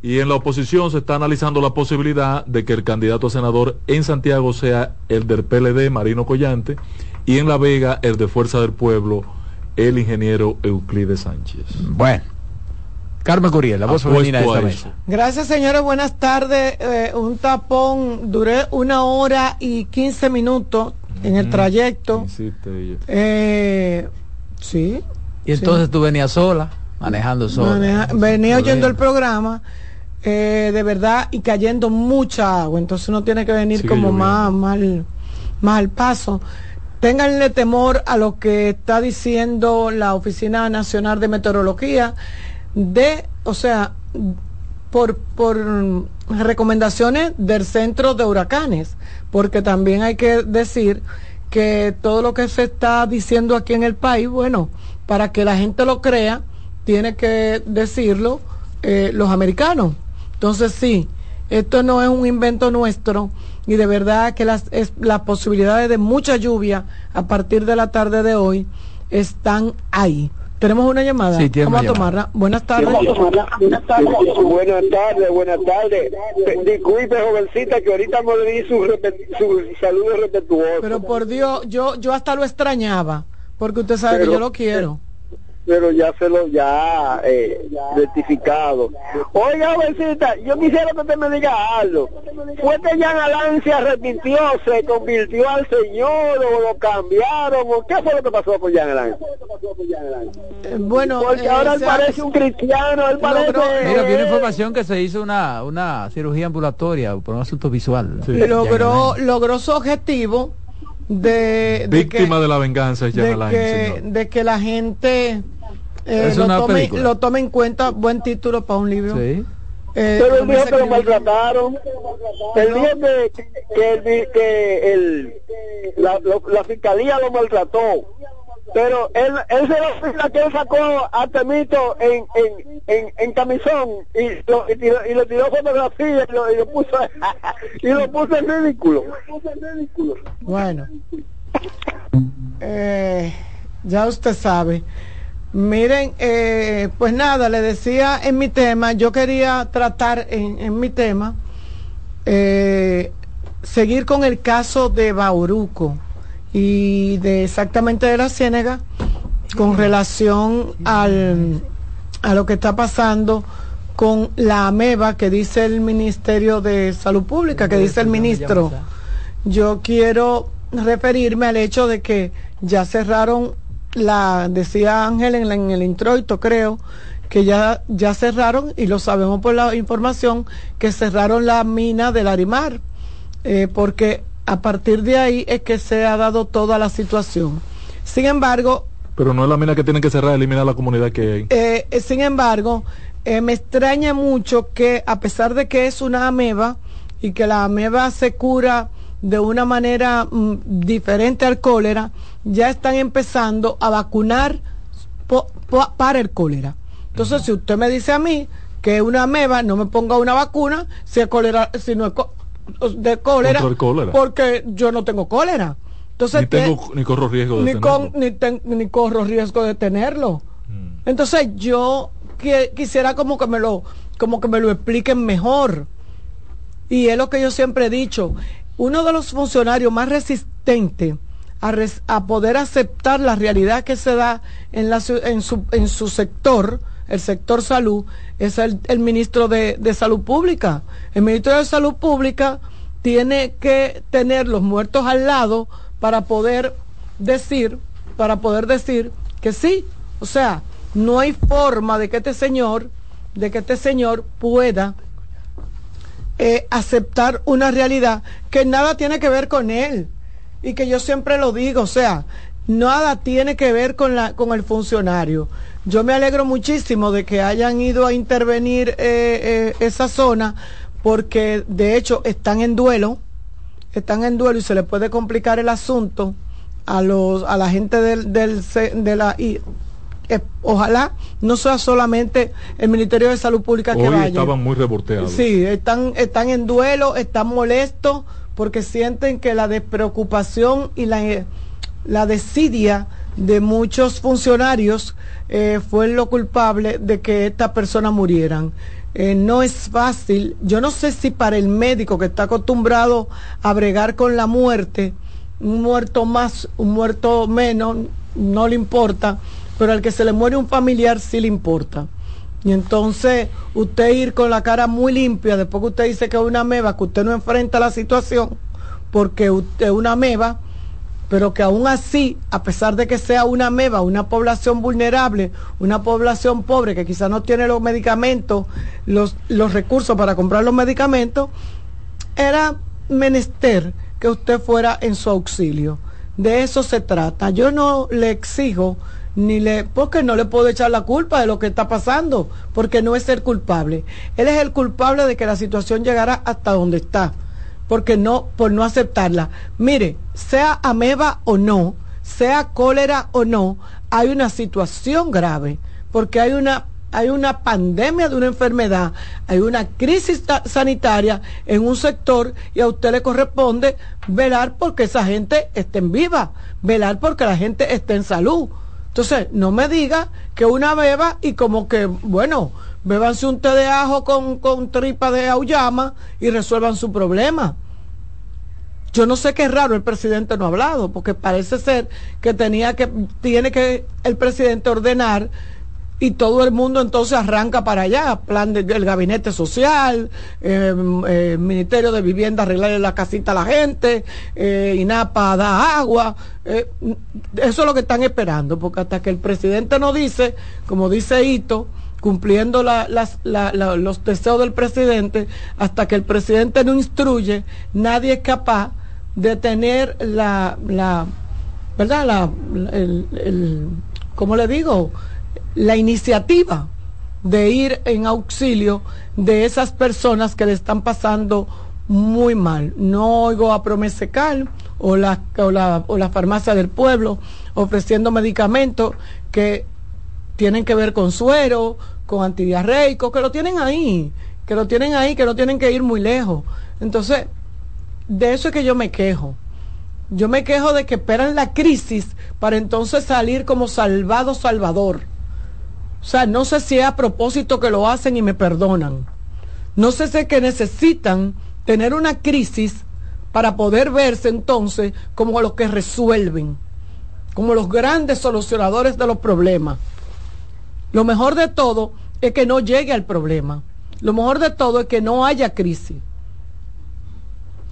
Y en la oposición se está analizando la posibilidad de que el candidato a senador en Santiago sea el del PLD, Marino Collante, y en La Vega el de Fuerza del Pueblo, el ingeniero Euclides Sánchez. Bueno. Carmen Curiel, la voz femenina de esta mesa. Gracias, señores. Buenas tardes. Eh, un tapón, duré una hora y quince minutos en el trayecto. Eh, sí. Y entonces tú venías sola, manejando sola. venía oyendo el programa. Eh, de verdad y cayendo mucha agua entonces uno tiene que venir como más mal más al paso Ténganle temor a lo que está diciendo la Oficina Nacional de Meteorología de, o sea, por, por recomendaciones del centro de huracanes, porque también hay que decir que todo lo que se está diciendo aquí en el país, bueno, para que la gente lo crea, tiene que decirlo eh, los americanos. Entonces sí, esto no es un invento nuestro y de verdad que las, las posibilidades de mucha lluvia a partir de la tarde de hoy están ahí. Tenemos una llamada. Sí, Vamos a tomarla. Buenas tardes. Buenas tardes. Buenas tardes, buenas tardes. Disculpe, jovencita, que ahorita me di su, su saludo respetuoso. Pero por Dios, yo, yo hasta lo extrañaba, porque usted sabe que yo lo quiero pero ya se lo ya, eh, rectificado. Oiga, jovencita, yo quisiera que usted me diga algo. ¿Fue que Jan Alán se arrepintió, se convirtió al Señor o lo cambiaron? ¿O qué fue lo que pasó con Jan Alán? Eh, bueno, porque eh, ahora él parece un cristiano, él parece... Mira, viene información que se hizo una, una cirugía ambulatoria por un asunto visual. Logró, logró su objetivo de, víctima de, la venganza de que, de que la gente eh, lo, tome, lo, tome, en cuenta, buen título para un libro. Sí. Eh, Pero él dijo que lo maltrataron. Él dijo que, que, el, que el, la, la, fiscalía lo maltrató. pero él, él se lo que él sacó a Temito en, en, en, en camisón y lo, y, tiró, y le tiró fotografía y lo, y lo puso y lo puso en ridículo. Bueno, eh, ya usted sabe. Miren, eh, pues nada, le decía en mi tema, yo quería tratar en, en mi tema, eh, seguir con el caso de Bauruco y de exactamente de la Ciénega con relación al, a lo que está pasando con la ameba que dice el Ministerio de Salud Pública, que dice el ministro. Yo quiero referirme al hecho de que ya cerraron la, decía Ángel en, la- en el introito, creo, que ya, ya cerraron, y lo sabemos por la información, que cerraron la mina del Arimar, eh, porque a partir de ahí es que se ha dado toda la situación. Sin embargo, Pero no es la mina que tienen que cerrar, eliminar la comunidad que hay. eh, eh, sin embargo, me extraña mucho que a pesar de que es una ameba y que la ameba se cura de una manera mm, diferente al cólera, ya están empezando a vacunar po- po- para el cólera. Entonces, si usted me dice a mí que una ameba, no me ponga una vacuna si es cólera, si no es de cólera, porque yo no tengo cólera. Entonces, Ni, ¿qué- tengo, ni corro riesgo de ni, tenerlo. con- ni, ten- ni corro riesgo de tenerlo. Mm. Entonces yo qui- quisiera como que me lo como que me lo expliquen mejor. Y es lo que yo siempre he dicho, uno de los funcionarios más resistentes a, poder aceptar la realidad que se da en, su, en su sector, el sector salud, es el, ministro de, de Salud Pública. El ministro de Salud Pública tiene que tener los muertos al lado para poder decir, para poder decir que sí. O sea, no hay forma de que este señor, de que este señor pueda eh, aceptar una realidad que nada tiene que ver con él y que yo siempre lo digo, o sea, nada tiene que ver con la con el funcionario. Yo me alegro muchísimo de que hayan ido a intervenir eh, eh, esa zona porque de hecho están en duelo, están en duelo y se le puede complicar el asunto a los a la gente del, del de la y, eh, ojalá no sea solamente el Ministerio de Salud Pública que vaya. estaban muy reporteados. Sí, están, están en duelo, están molestos porque sienten que la despreocupación y la, eh, la desidia de muchos funcionarios eh, fue lo culpable de que estas personas murieran. Eh, no es fácil. Yo no sé si para el médico que está acostumbrado a bregar con la muerte, un muerto más, un muerto menos, no le importa, pero al que se le muere un familiar sí le importa. Y entonces usted ir con la cara muy limpia, después que usted dice que es una meba, que usted no enfrenta la situación, porque usted es una meba, pero que aún así, a pesar de que sea una meba, una población vulnerable, una población pobre que quizás no tiene los medicamentos, los, los recursos para comprar los medicamentos, era menester que usted fuera en su auxilio. De eso se trata. Yo no le exijo ni le porque no le puedo echar la culpa de lo que está pasando, porque no es el culpable. Él es el culpable de que la situación llegara hasta donde está, porque no por no aceptarla. Mire, sea ameba o no, sea cólera o no, hay una situación grave, porque hay una hay una pandemia de una enfermedad, hay una crisis ta- sanitaria en un sector y a usted le corresponde velar porque esa gente esté en viva, velar porque la gente esté en salud. Entonces, no me diga que una beba y como que, bueno, bébanse un té de ajo con, con tripa de auyama y resuelvan su problema. Yo no sé qué raro el presidente no ha hablado, porque parece ser que tenía que, tiene que el presidente ordenar y todo el mundo entonces arranca para allá, plan del gabinete social, eh, eh, Ministerio de Vivienda arreglarle la casita a la gente, eh, INAPA da agua, eh, eso es lo que están esperando, porque hasta que el presidente no dice, como dice Ito, cumpliendo la- los deseos del presidente, hasta que el presidente no instruye, nadie es capaz de tener la, la ¿verdad? La, el, el- ¿cómo le digo? La iniciativa de ir en auxilio de esas personas que le están pasando muy mal. No oigo a Promesecal, o la, o la, o la farmacia del pueblo ofreciendo medicamentos que tienen que ver con suero, con antidiarreicos, que lo tienen ahí, que lo tienen ahí, que no tienen que ir muy lejos. Entonces, de eso es que yo me quejo. Yo me quejo de que esperan la crisis para entonces salir como salvado salvador. O sea, no sé si es a propósito que lo hacen y me perdonan. No sé si es que necesitan tener una crisis para poder verse entonces como los que resuelven, como los grandes solucionadores de los problemas. Lo mejor de todo es que no llegue al problema. Lo mejor de todo es que no haya crisis.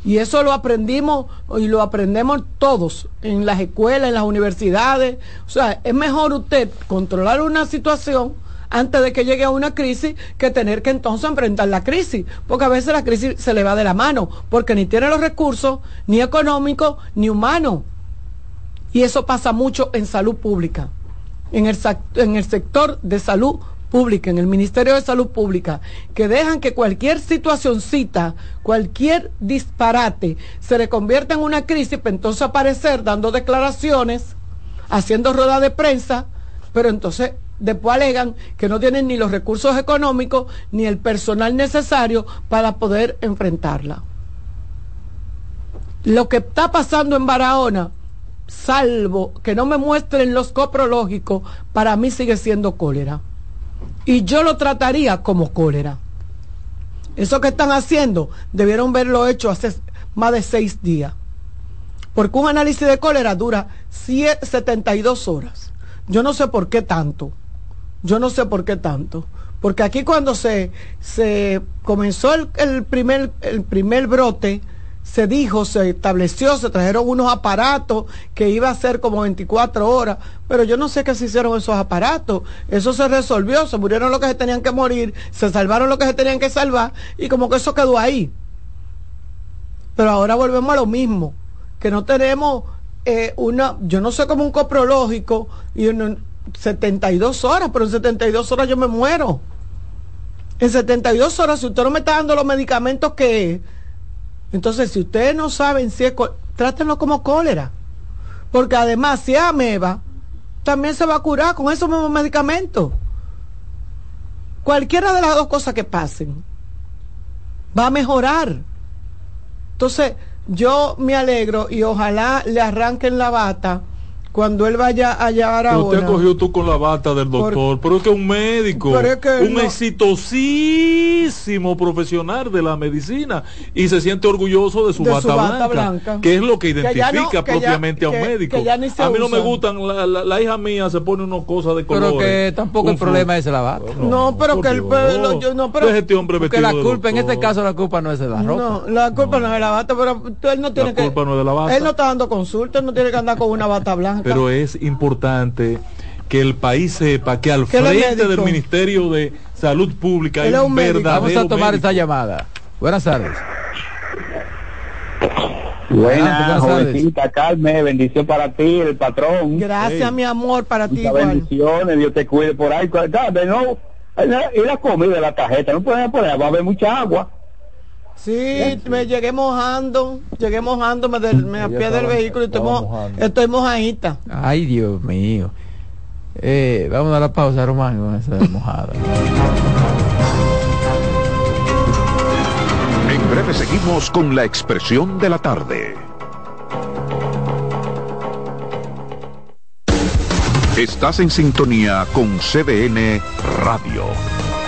Y eso lo aprendimos y lo aprendemos todos en las escuelas, en las universidades. O sea, es mejor usted controlar una situación antes de que llegue a una crisis que tener que entonces enfrentar la crisis. Porque a veces la crisis se le va de la mano, porque ni tiene los recursos, ni económicos, ni humanos. Y eso pasa mucho en salud pública, en el, en el sector de salud Pública, en el Ministerio de Salud Pública, que dejan que cualquier situacioncita, cualquier disparate, se le convierta en una crisis, para entonces aparecer dando declaraciones, haciendo rueda de prensa, pero entonces después alegan que no tienen ni los recursos económicos ni el personal necesario para poder enfrentarla. Lo que está pasando en Barahona, salvo que no me muestren los coprológicos, para mí sigue siendo cólera y yo lo trataría como cólera. Eso que están haciendo debieron verlo hecho hace más de seis días. Porque un análisis de cólera dura 72 horas. Yo no sé por qué tanto. Yo no sé por qué tanto. Porque aquí cuando se, se comenzó el, primer, el primer brote, se dijo, se estableció, se trajeron unos aparatos que iba a ser como 24 horas, pero yo no sé qué se hicieron esos aparatos. Eso se resolvió, se murieron los que se tenían que morir, se salvaron los que se tenían que salvar y como que eso quedó ahí. Pero ahora volvemos a lo mismo, que no tenemos eh, una, yo no sé como un coprológico y en 72 horas, pero en 72 horas yo me muero. En 72 horas, si usted no me está dando los medicamentos que entonces, si ustedes no saben si es, trátenlo como cólera. Porque además, si es ameba, también se va a curar con esos mismos medicamentos. Cualquiera de las dos cosas que pasen va a mejorar. Entonces, yo me alegro y ojalá le arranquen la bata cuando él vaya a llevar a Usted cogió tú con la bata del doctor, pero es que un médico, un exitosísimo profesional de la medicina y se siente orgulloso de su, bata, blanca, que es lo que identifica propiamente a un médico. a mí no me gustan, la, hija mía se pone unas cosas de color. Pero que tampoco el problema es la bata. No, pero que el pelo, yo no, pero este hombre que la culpa, en este caso la culpa no es de la ropa. No, la culpa no, es de la bata, pero él no tiene la culpa no es de la bata. Él no está dando consulta, él no tiene que andar con una bata blanca pero es importante que el país sepa que al frente del Ministerio de Salud Pública hay un, verdadero Vamos a tomar esta llamada. Buenas tardes. Buenas, jovencita Carmen, bendición para ti, el patrón. Gracias, mi amor, para ti. Bendiciones, Dios te cuide por ahí. no, y la comida, la tarjeta, no pueden poner, va a haber mucha agua. Sí, me llegué mojando, llegué mojando, me, del, me pie del vehículo y estoy, mojadita. Ay, Dios mío. Eh, vamos a la pausa, Román, con esa mojada. En breve seguimos con la expresión de la tarde. Estás en sintonía con CDN Radio.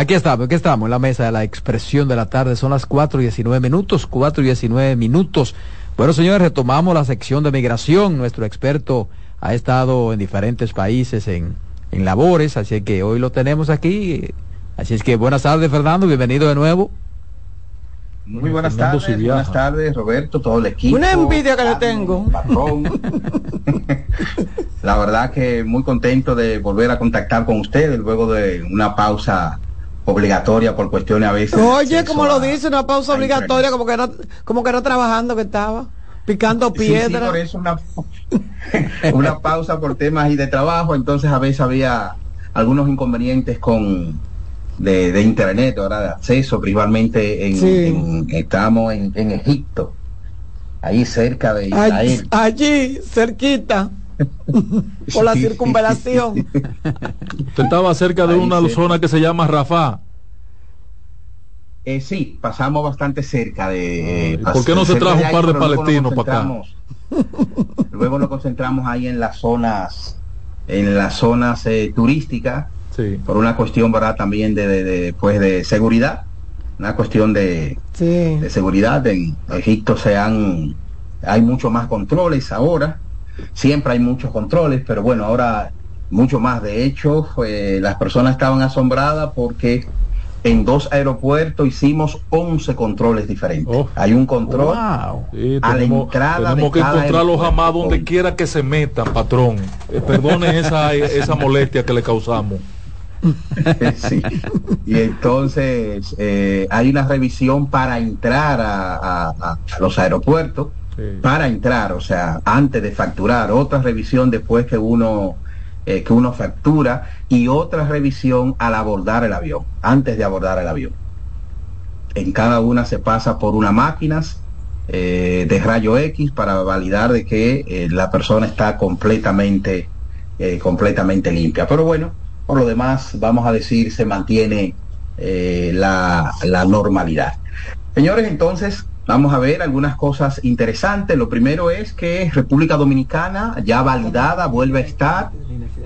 Aquí estamos, aquí estamos, en la mesa de la expresión de la tarde. Son las 4 y 19 minutos, 4 y 19 minutos. Bueno, señores, retomamos la sección de migración. Nuestro experto ha estado en diferentes países en, en labores, así que hoy lo tenemos aquí. Así es que buenas tardes, Fernando, bienvenido de nuevo. Muy buenas tardes, buenas tardes, Roberto, todo el equipo. Una envidia que le tengo. La verdad que muy contento de volver a contactar con ustedes luego de una pausa obligatoria por cuestiones a veces. Oye, como lo dice, una pausa obligatoria, como que no, como que no trabajando que estaba, picando piedra. por eso una, una pausa por temas y de trabajo, entonces a veces había algunos inconvenientes con de, internet, ahora de acceso, principalmente en, estamos en, en, Egipto, ahí cerca de Israel. Allí, cerquita. Por la circunvalación. Usted estaba cerca de una zona que se llama Rafah. Eh, sí, pasamos bastante cerca de... Eh, ¿Por qué no se trajo un par de palestinos para acá? Luego nos concentramos ahí en las zonas, en las zonas eh, turísticas, por una cuestión, ¿verdad? También de, de, pues, de seguridad, una cuestión de, de seguridad. En Egipto se han, hay mucho más controles ahora, siempre hay muchos controles, pero bueno, ahora mucho más. De hecho, las personas estaban asombradas porque en dos aeropuertos hicimos 11 controles diferentes. Oh. Hay un control a la entrada tenemos que encontrarlos jamás donde quiera que se metan, patrón. Eh, perdone esa, esa molestia que le causamos. sí. Y entonces eh, hay una revisión para entrar a los aeropuertos para entrar, o sea, antes de facturar, otra revisión después que uno eh, que uno factura y otra revisión al abordar el avión, antes de abordar el avión. En cada una se pasa por unas máquinas eh, de rayo X para validar de que eh, la persona está completamente, completamente limpia. Pero bueno, por lo demás, vamos a decir, se mantiene la, la normalidad. Señores, entonces, Vamos a ver algunas cosas interesantes. Lo primero es que República Dominicana, ya validada, vuelve a estar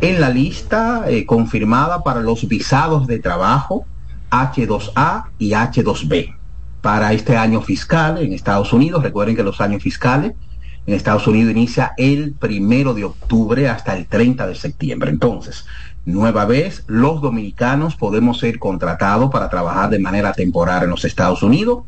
en la lista eh, confirmada para los visados de trabajo H2A y H2B para este año fiscal en Estados Unidos. Recuerden que los años fiscales en Estados Unidos inicia el primero de octubre hasta el 30 de septiembre. Entonces, nueva vez, los dominicanos podemos ser contratados para trabajar de manera temporal en los Estados Unidos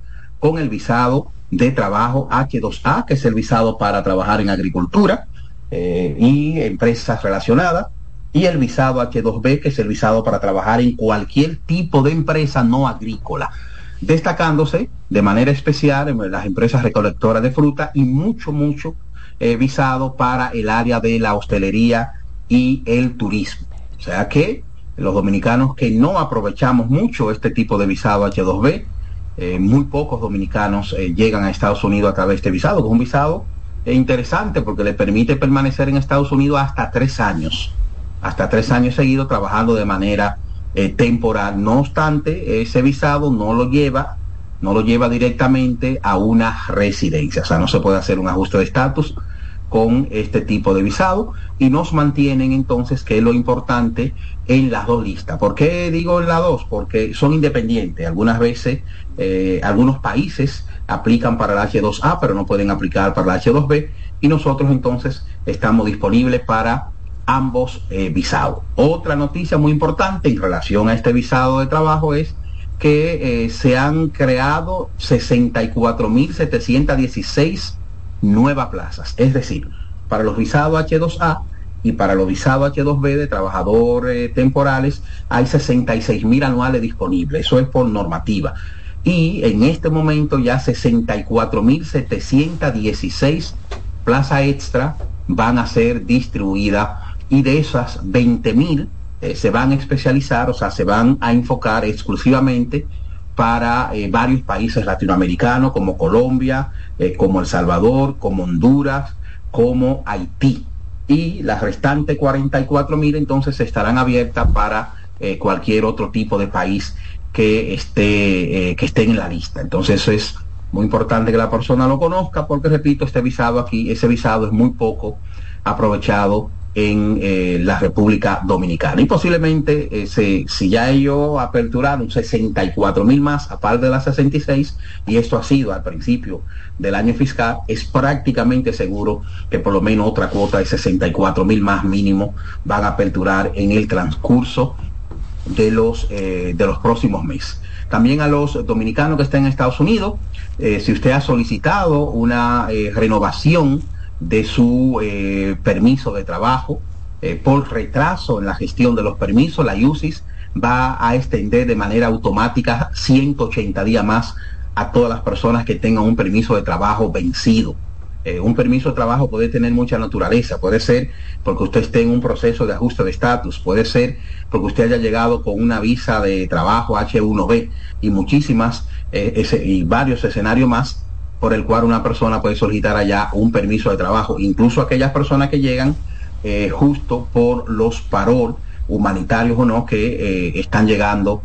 con el visado de trabajo H2A, que es el visado para trabajar en agricultura eh, y empresas relacionadas, y el visado H2B, que es el visado para trabajar en cualquier tipo de empresa no agrícola, destacándose de manera especial en las empresas recolectoras de fruta y mucho, mucho eh, visado para el área de la hostelería y el turismo. O sea que los dominicanos que no aprovechamos mucho este tipo de visado H2B, eh, muy pocos dominicanos eh, llegan a Estados Unidos a través de este visado, que es un visado eh, interesante porque le permite permanecer en Estados Unidos hasta tres años, hasta tres años seguidos trabajando de manera temporal. No obstante, ese visado no lo lleva, no lo lleva directamente a una residencia, o sea, no se puede hacer un ajuste de estatus con este tipo de visado y nos mantienen entonces, que es lo importante, en las dos listas. ¿Por qué digo en las dos? Porque son independientes. Algunas veces, eh, algunos países aplican para el H2A, pero no pueden aplicar para el H2B y nosotros entonces estamos disponibles para ambos eh, visados. Otra noticia muy importante en relación a este visado de trabajo es que eh, se han creado 64.716 nuevas plazas. Es decir, para los visados H2A y para los visados H2B de trabajadores temporales hay 66.000 anuales disponibles. Eso es por normativa. Y en este momento ya 64.716 plazas extra van a ser distribuidas y de esas 20.000 eh, se van a especializar, o sea, se van a enfocar exclusivamente para eh, varios países latinoamericanos como Colombia, eh, como El Salvador, como Honduras, como Haití. Y las restantes 44 mil entonces estarán abiertas para cualquier otro tipo de país que esté, que esté en la lista. Entonces es muy importante que la persona lo conozca porque, repito, este visado aquí, ese visado es muy poco aprovechado en eh, la República Dominicana. Y posiblemente, eh, si ya ellos aperturaron 64 mil más, aparte de las 66, y esto ha sido al principio del año fiscal, es prácticamente seguro que por lo menos otra cuota de 64 mil más mínimo van a aperturar en el transcurso de los, eh, de los próximos meses. También a los dominicanos que estén en Estados Unidos, si usted ha solicitado una renovación, de su eh, permiso de trabajo. Eh, por retraso en la gestión de los permisos, la IUCIS va a extender de manera automática 180 días más a todas las personas que tengan un permiso de trabajo vencido. Eh, un permiso de trabajo puede tener mucha naturaleza, puede ser porque usted esté en un proceso de ajuste de estatus, puede ser porque usted haya llegado con una visa de trabajo H1B y muchísimas y varios escenarios más por el cual una persona puede solicitar allá un permiso de trabajo, incluso aquellas personas que llegan eh, justo por los parol humanitarios o no que eh, están llegando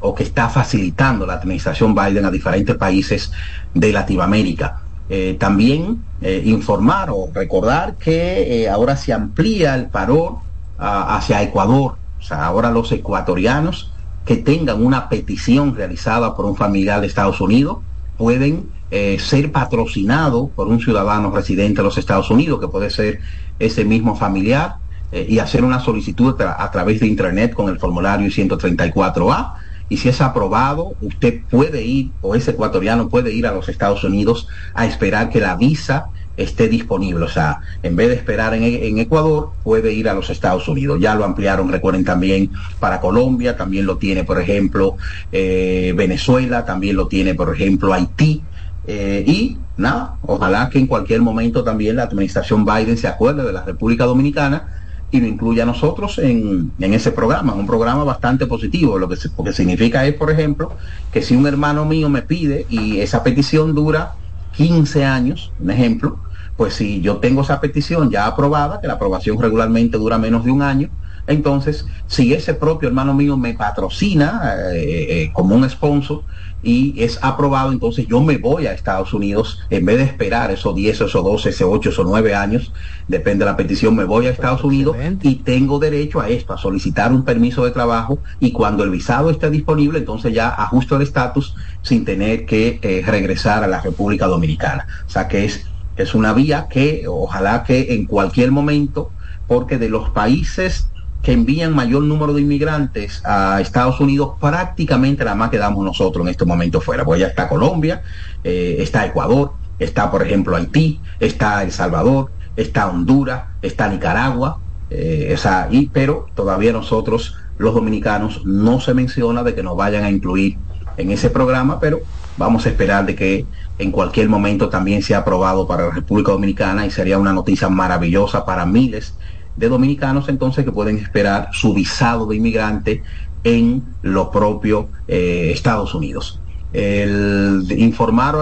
o que está facilitando la administración Biden a diferentes países de Latinoamérica. Eh, también informar o recordar que ahora se amplía el parol hacia Ecuador, o sea, ahora los ecuatorianos que tengan una petición realizada por un familiar de Estados Unidos, pueden eh, ser patrocinados por un ciudadano residente de los Estados Unidos, que puede ser ese mismo familiar, eh, y hacer una solicitud a, través de Internet con el formulario 134A. Y si es aprobado, usted puede ir, o ese ecuatoriano puede ir a los Estados Unidos a esperar que la visa esté disponible. O sea, en vez de esperar en, Ecuador, puede ir a los Estados Unidos. Ya lo ampliaron, recuerden también, para Colombia, también lo tiene, por ejemplo, eh, Venezuela, también lo tiene, por ejemplo, Haití. Eh, y nada, ojalá que en cualquier momento también la administración Biden se acuerde de la República Dominicana y lo incluya a nosotros en, ese programa, un programa bastante positivo. Lo que, lo que significa es, por ejemplo, que si un hermano mío me pide y esa petición dura 15 años, un ejemplo, pues si yo tengo esa petición ya aprobada, que la aprobación regularmente dura menos de un año, entonces si ese propio hermano mío me patrocina eh, eh, como un sponsor, y es aprobado, entonces yo me voy a Estados Unidos, en vez de esperar esos 10, esos 12, esos 8, esos 9 años, depende de la petición, me voy a Estados Unidos y tengo derecho a esto, a solicitar un permiso de trabajo y cuando el visado esté disponible, entonces ya ajusto el estatus sin tener que eh, regresar a la República Dominicana. O sea que es, es una vía que ojalá que en cualquier momento, porque de los países que envían mayor número de inmigrantes a Estados Unidos, prácticamente nada más quedamos nosotros en este momento fuera. Pues ya está Colombia, eh, está Ecuador, está por ejemplo Haití, está El Salvador, está Honduras, está Nicaragua, eh, y, pero todavía nosotros, los dominicanos, no se menciona de que nos vayan a incluir en ese programa, pero vamos a esperar de que en cualquier momento también sea aprobado para la República Dominicana y sería una noticia maravillosa para miles de dominicanos entonces que pueden esperar su visado de inmigrante en lo propio eh, Estados Unidos. El informar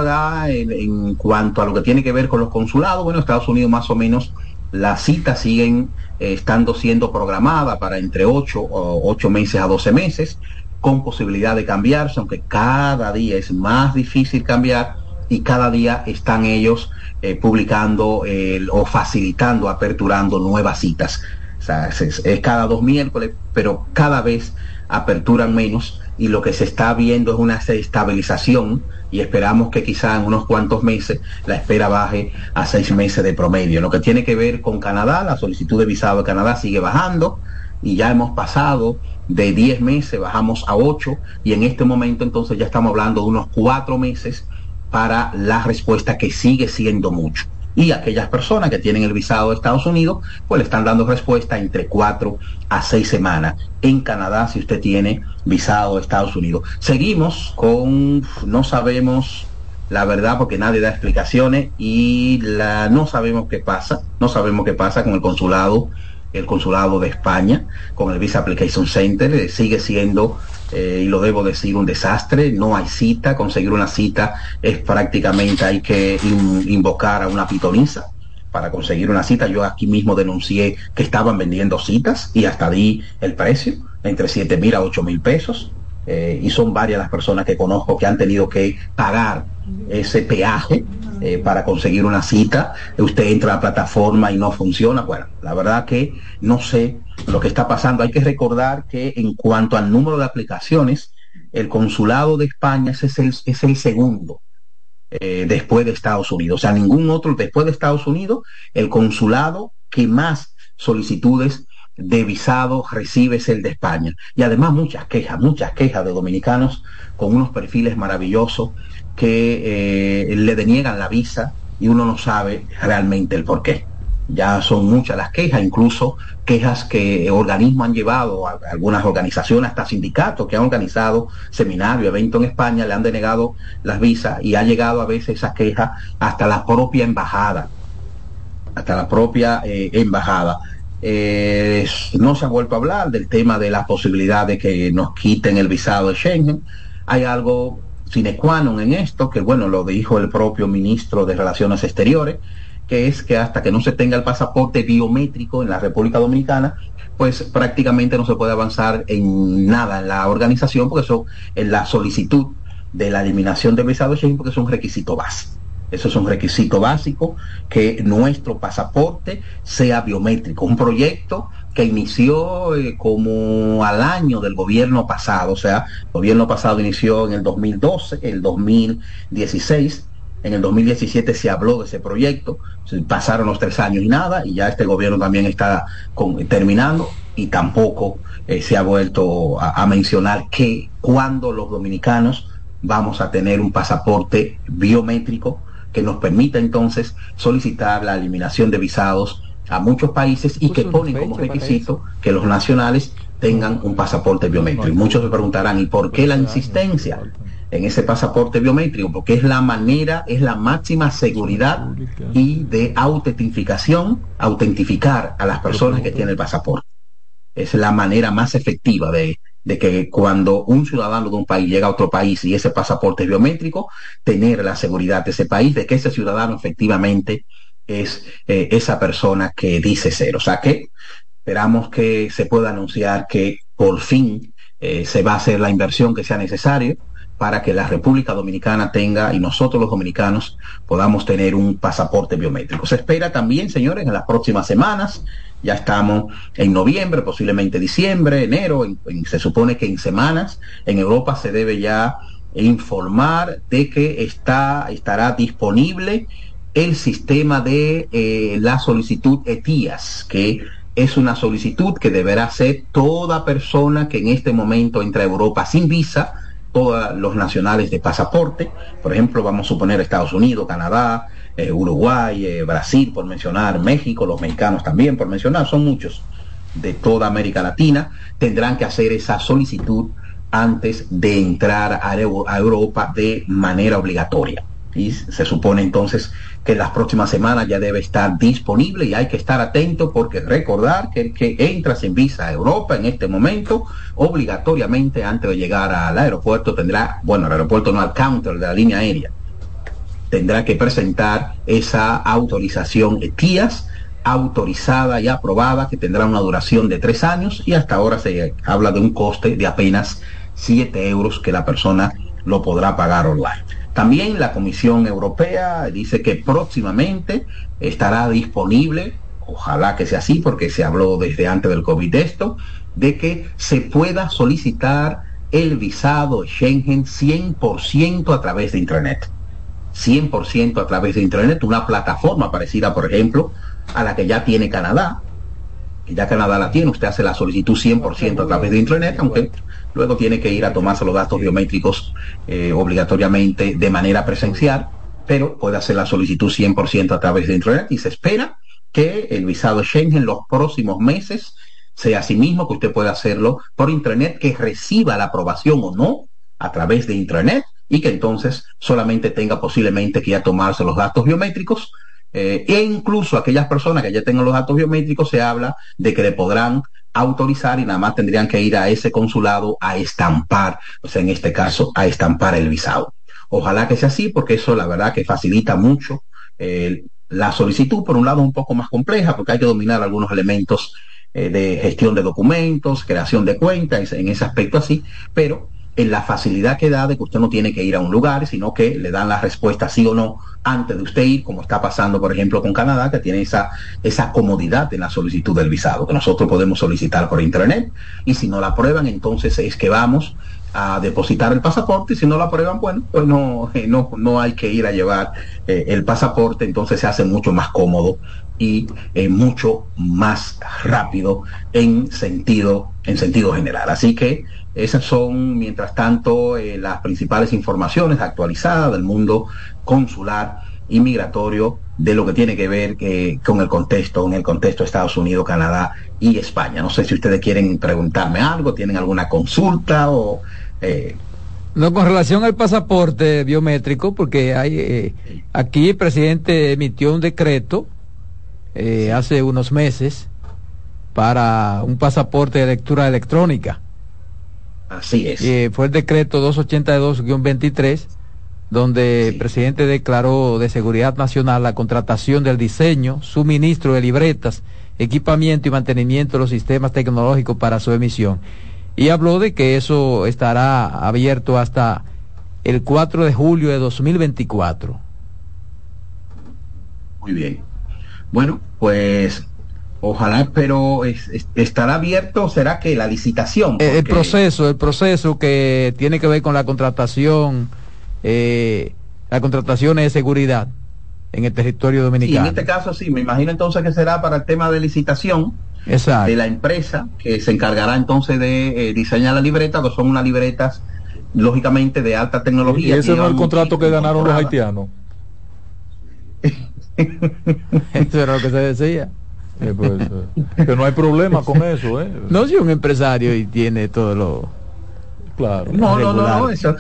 en, en, cuanto a lo que tiene que ver con los consulados, bueno, Estados Unidos más o menos las citas siguen eh, estando siendo programadas para entre 8 o 8 meses a 12 meses, con posibilidad de cambiarse, aunque cada día es más difícil cambiar y cada día están ellos eh, publicando o facilitando, aperturando nuevas citas. Es, cada dos miércoles, pero cada vez aperturan menos y lo que se está viendo es una estabilización y esperamos que quizá en unos cuantos meses la espera baje a seis meses de promedio. Lo que tiene que ver con Canadá, la solicitud de visado de Canadá sigue bajando. y ya hemos pasado de 10 meses, bajamos a 8 y en este momento entonces ya estamos hablando de unos 4 meses para la respuesta que sigue siendo mucho. Y aquellas personas que tienen el visado de Estados Unidos, pues le están dando respuesta entre 4 a 6 semanas. En Canadá, si usted tiene visado de Estados Unidos. Seguimos con, no sabemos la verdad porque nadie da explicaciones y la, no sabemos qué pasa, no sabemos qué pasa con el consulado el consulado de España con el Visa Application Center. Eh, sigue siendo, eh, y lo debo decir, un desastre. No hay cita. Conseguir una cita es prácticamente hay que invocar a una pitonisa para conseguir una cita. Yo aquí mismo denuncié que estaban vendiendo citas y hasta di el precio, entre 7 mil a 8 mil pesos. Eh, y son varias las personas que conozco que han tenido que pagar ese peaje eh, para conseguir una cita, usted entra a la plataforma y no funciona. Bueno, la verdad que no sé lo que está pasando. Hay que recordar que en cuanto al número de aplicaciones, el consulado de España es el, segundo eh, después de Estados Unidos. O sea, ningún otro después de Estados Unidos, el consulado que más solicitudes de visado recibe es el de España. Y además muchas quejas, muchas quejas de dominicanos con unos perfiles maravillosos que eh, le deniegan la visa y uno no sabe realmente el por qué. Ya son muchas las quejas, incluso quejas que organismos han llevado, a algunas organizaciones, hasta sindicatos que han organizado seminarios, eventos en España, le han denegado las visas y ha llegado a veces esa queja hasta la propia embajada, hasta la propia eh, embajada. Eh, no se ha vuelto a hablar del tema de la posibilidad de que nos quiten el visado de Schengen. Hay algo sine qua non en esto, que bueno, lo dijo el propio ministro de Relaciones Exteriores, que es que hasta que no se tenga el pasaporte biométrico en la República Dominicana, pues prácticamente no se puede avanzar en nada en la organización, porque eso en la solicitud de la eliminación del visado Schengen, porque es un requisito básico. Eso es un requisito básico, que nuestro pasaporte sea biométrico. Un proyecto que inició eh, como al año del gobierno pasado, o sea, el gobierno pasado inició en el 2012, el 2016, en el 2017 se habló de ese proyecto, pasaron los tres años y nada, y ya este gobierno también está terminando y tampoco eh, se ha vuelto a, a mencionar que cuando los dominicanos vamos a tener un pasaporte biométrico que nos permita entonces solicitar la eliminación de visados a muchos países y que ponen como requisito que los nacionales tengan un pasaporte biométrico. muchos se preguntarán, ¿y por qué la insistencia en ese pasaporte biométrico? Porque es la manera, es la máxima seguridad y de autentificación, autentificar a las personas que tienen el pasaporte. Es la manera más efectiva de, de que cuando un ciudadano de un país llega a otro país y ese pasaporte es biométrico, tener la seguridad de ese país, de que ese ciudadano efectivamente es eh, esa persona que dice ser. O sea que esperamos que se pueda anunciar que por fin eh, se va a hacer la inversión que sea necesaria para que la República Dominicana tenga y nosotros los dominicanos podamos tener un pasaporte biométrico. Se espera también, señores, en las próximas semanas, ya estamos en noviembre, posiblemente diciembre, enero, se supone que en semanas en Europa se debe ya informar de que está, estará disponible el sistema de eh, la solicitud ETIAS, que es una solicitud que deberá hacer toda persona que en este momento entra a Europa sin visa, todos los nacionales de pasaporte, por ejemplo, vamos a suponer Estados Unidos, Canadá, eh, Uruguay, eh, Brasil, por mencionar, México, los mexicanos también, por mencionar, son muchos de toda América Latina, tendrán que hacer esa solicitud antes de entrar a Europa de manera obligatoria y se supone entonces que las próximas semanas ya debe estar disponible y hay que estar atento porque recordar que el que entra sin visa a Europa en este momento obligatoriamente antes de llegar al aeropuerto tendrá, bueno, al aeropuerto no al counter de la línea aérea, tendrá que presentar esa autorización ETIAS autorizada y aprobada que tendrá una duración de tres años y hasta ahora se habla de un coste de apenas 7 euros que la persona lo podrá pagar online. También la Comisión Europea dice que próximamente estará disponible, ojalá que sea así, porque se habló desde antes del COVID de esto, de que se pueda solicitar el visado Schengen 100% a través de Internet. 100% a través de Internet, una plataforma parecida, por ejemplo, a la que ya tiene Canadá, ya Canadá la tiene, usted hace la solicitud 100% a través de Internet, aunque luego tiene que ir a tomarse los datos biométricos eh, obligatoriamente de manera presencial, pero puede hacer la solicitud 100% a través de Internet y se espera que el visado Schengen los próximos meses sea así mismo que usted pueda hacerlo por Internet, que reciba la aprobación o no a través de Internet y que entonces solamente tenga posiblemente que ya tomarse los datos biométricos eh, e incluso aquellas personas que ya tengan los datos biométricos se habla de que le podrán autorizar y nada más tendrían que ir a ese consulado a estampar, o sea, en este caso, a estampar el visado. Ojalá que sea así, porque eso la verdad que facilita mucho eh, la solicitud, por un lado un poco más compleja, porque hay que dominar algunos elementos eh, de gestión de documentos, creación de cuentas, en ese aspecto así, pero en la facilidad que da de que usted no tiene que ir a un lugar, sino que le dan la respuesta sí o no antes de usted ir, como está pasando, por ejemplo, con Canadá, que tiene esa, esa comodidad en la solicitud del visado, que nosotros podemos solicitar por internet, y si no la aprueban, entonces es que vamos a depositar el pasaporte. Y si no la aprueban, bueno, pues no, eh, no, no hay que ir a llevar eh, el pasaporte, entonces se hace mucho más cómodo y eh, mucho más rápido en sentido, en sentido general. Así que esas son, mientras tanto, eh, las principales informaciones actualizadas del mundo consular y migratorio de lo que tiene que ver eh, con el contexto, en el contexto de Estados Unidos, Canadá y España. No sé si ustedes quieren preguntarme algo, tienen alguna consulta o... Eh, no, con relación al pasaporte biométrico, porque hay aquí el presidente emitió un decreto hace unos meses para un pasaporte de lectura electrónica Así es. Eh, fue el decreto 282-23, donde el presidente declaró de seguridad nacional la contratación del diseño, suministro de libretas, equipamiento y mantenimiento de los sistemas tecnológicos para su emisión. Y habló de que eso estará abierto hasta el 4 de julio de 2024. Muy bien. Bueno, pues Ojalá, pero estará abierto, será que la licitación. El, proceso, el proceso que tiene que ver con la contratación, eh, la contratación de seguridad en el territorio dominicano. en este caso sí, me imagino entonces que será para el tema de licitación de la empresa que se encargará entonces de eh, diseñar la libreta, que son unas libretas lógicamente de alta tecnología. ¿Y ese no es el contrato que ganaron los haitianos? Eso era lo que se decía. Pues, eh, que no hay problema con eso, ¿eh? No, si un empresario y tiene todo lo. Claro. No, no, no, eso.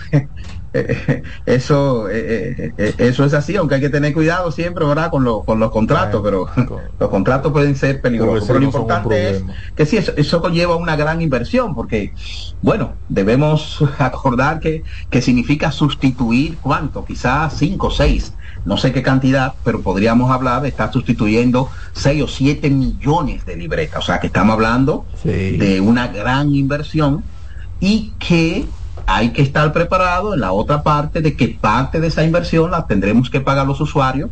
eso eh, eso es así aunque hay que tener cuidado siempre verdad con, con los contratos pero los contratos pueden ser peligrosos pero lo importante es que sí eso, eso, conlleva una gran inversión porque bueno debemos acordar que, que significa sustituir cuánto quizás cinco o seis no sé qué cantidad, pero podríamos hablar de estar sustituyendo 6 o 7 millones de libretas. O sea que estamos hablando de una gran inversión y que hay que estar preparado en la otra parte de que parte de esa inversión la tendremos que pagar los usuarios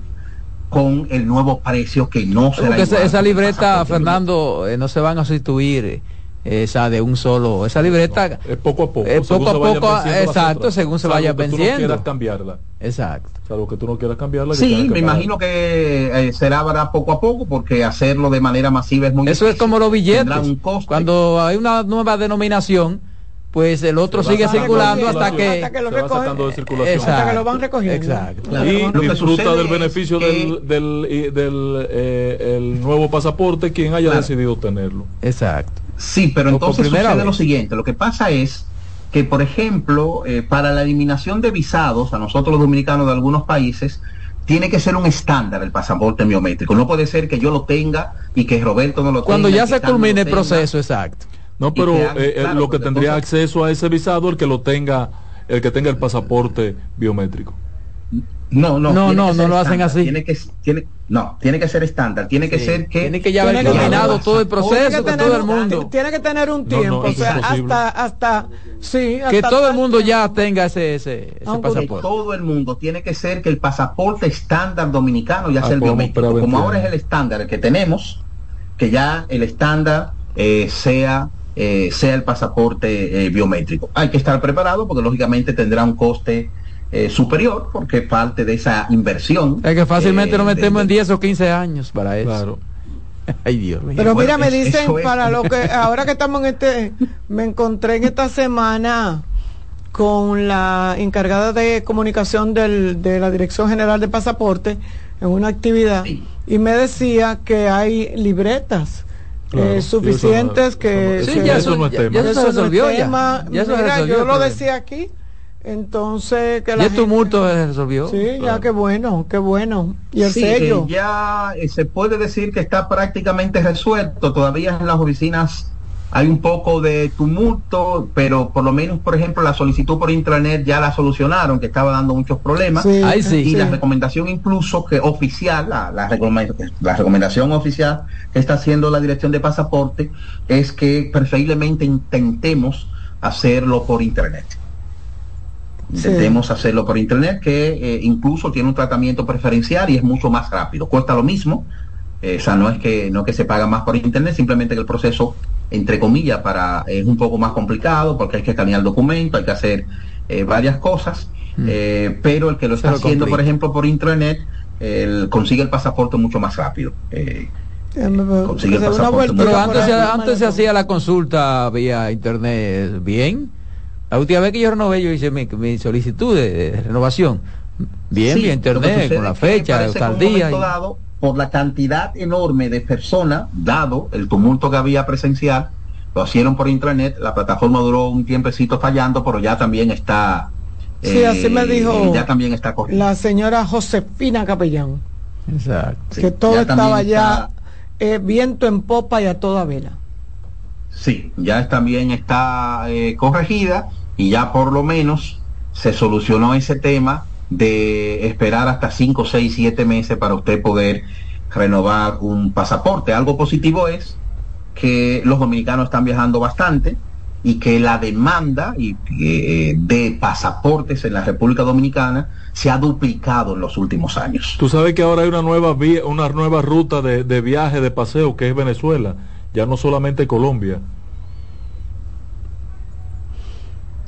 con el nuevo precio que no será esa, esa libreta, Fernando, eh, no se van a sustituir esa de un solo esa libreta es poco a poco es poco a poco exacto según se vaya venciendo tú no quieras cambiarla. Exacto. Salvo que tú no quieras cambiarla sí me imagino que eh, será poco a poco porque hacerlo de manera masiva es muy eso es como los billetes. Cuando hay una nueva denominación pues el otro sigue circulando hasta que, hasta que lo hasta que lo van recogiendo. exacto. Y disfruta del beneficio del, del, del eh, el nuevo pasaporte quien haya decidido tenerlo. Exacto Sí, pero entonces sucede lo siguiente. Lo que pasa es que, por ejemplo, eh, para la eliminación de visados a nosotros los dominicanos de algunos países, tiene que ser un estándar el pasaporte biométrico. No puede ser que yo lo tenga y que Roberto no lo tenga. Cuando ya se culmine el proceso, exacto. No, pero eh, eh, lo que tendría acceso a ese visado el que lo tenga, el que tenga el pasaporte biométrico. No, no, no, no, no lo hacen así. Tiene que, tiene, no, tiene que ser estándar, tiene que ser que... Tiene que ya haber terminado todo el proceso que todo el mundo. Tiene que tener un tiempo, o sea, hasta, hasta, sí, que todo el mundo ya tenga ese, ese, pasaporte. todo el mundo tiene que ser que el pasaporte estándar dominicano ya sea el biométrico. Como ahora es el estándar que tenemos, que ya el estándar eh, sea eh, sea el pasaporte eh, biométrico. Hay que estar preparado porque lógicamente tendrá un coste eh, superior porque parte de esa inversión. Es que fácilmente nos metemos en 10 o 15 años para eso. Ay, Dios mío. Pero Bueno, mira, me es- dicen, es- para lo que, ahora que estamos en este, me encontré en esta semana con la encargada de comunicación del, de la Dirección General de Pasaporte en una actividad y me decía que hay libretas Claro, eh, eso no- suficientes que, no- Sí, ya eso no es tema. ya eso se no resolvió ya. Ya Mira, yo lo decía aquí. Entonces, que Y la gente- tumulto se resolvió. Sí, ya qué bueno, qué bueno. Y el Sí, sello. eh, ya eh, se puede decir que está prácticamente resuelto. Todavía en las oficinas hay un poco de tumulto, pero por lo menos, por ejemplo, la solicitud por intranet ya la solucionaron, que estaba dando muchos problemas. Sí, Ay, sí. y la recomendación incluso que oficial, la, la, recome- la recomendación oficial que está haciendo la dirección de pasaporte es que preferiblemente intentemos hacerlo por internet. Intentemos hacerlo por internet, que eh, incluso tiene un tratamiento preferencial y es mucho más rápido. Cuesta lo mismo, eh, o sea, no es que no que se paga más por internet, simplemente que el proceso, entre comillas, para es un poco más complicado porque hay que escanear el documento, hay que hacer eh, varias cosas, eh, pero el que lo está lo haciendo, complica. por ejemplo, por internet, el- consigue el pasaporte mucho más rápido. Consigue el pasaporte vuelta Pero antes, me antes se hacía la consulta vía internet bien. La última vez que yo renové, yo hice mi, mi solicitud de, de renovación. Bien, Sí, que internet, con la fecha, tal día. y- dado, por la cantidad enorme de personas, dado el tumulto que había presencial, lo hicieron por internet, la plataforma duró un tiempecito fallando, pero ya también está... Sí, así me dijo Ya también está corriendo. la señora Josefina Capellán, Exacto. Sí, que todo ya estaba ya está- eh, viento en popa y a toda vela. Sí, ya también está eh, corregida y ya por lo menos se solucionó ese tema de esperar hasta 5, 6, 7 meses para usted poder renovar un pasaporte. Algo positivo es que los dominicanos están viajando bastante y que la demanda eh, de pasaportes en la República Dominicana se ha duplicado en los últimos años. Tú sabes que ahora hay una nueva vía, una nueva ruta de, de viaje, de paseo, que es Venezuela, ya no solamente Colombia.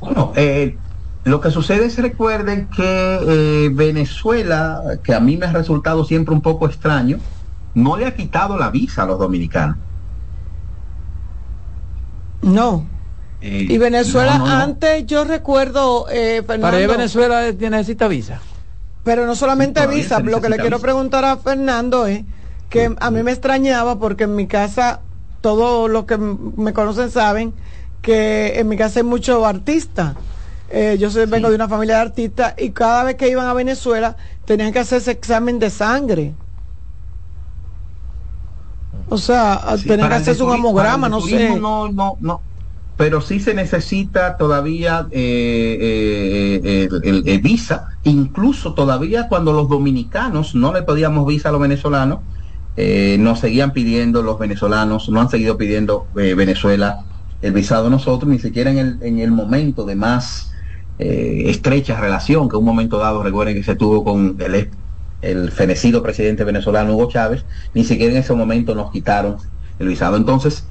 Bueno, eh, lo que sucede es recuerden que eh, Venezuela, que a mí me ha resultado siempre un poco extraño, no le ha quitado la visa a los dominicanos. No. Eh, Y Venezuela, no, no, no. antes yo recuerdo, eh, Para ir Fernando, a Venezuela eh, necesita visa. pero no solamente visa, lo que le quiero visa. preguntar a Fernando es que a mí me extrañaba porque en mi casa, todos los que me conocen saben que en mi casa hay muchos artistas. Eh, yo soy, vengo de una familia de artistas y cada vez que iban a Venezuela tenían que hacerse examen de sangre. O sea, Sí, tenían que hacerse un hemograma, no sé. No, no, no. Pero sí se necesita todavía eh, eh, eh, el, visa, incluso todavía cuando los dominicanos no le pedíamos visa a los venezolanos, eh, nos seguían pidiendo los venezolanos, no han seguido pidiendo Venezuela el visado nosotros, ni siquiera en el, en el momento de más eh, estrecha relación, que un momento dado, recuerden que se tuvo con el, el fenecido presidente venezolano Hugo Chávez, ni siquiera en ese momento nos quitaron el visado. Entonces,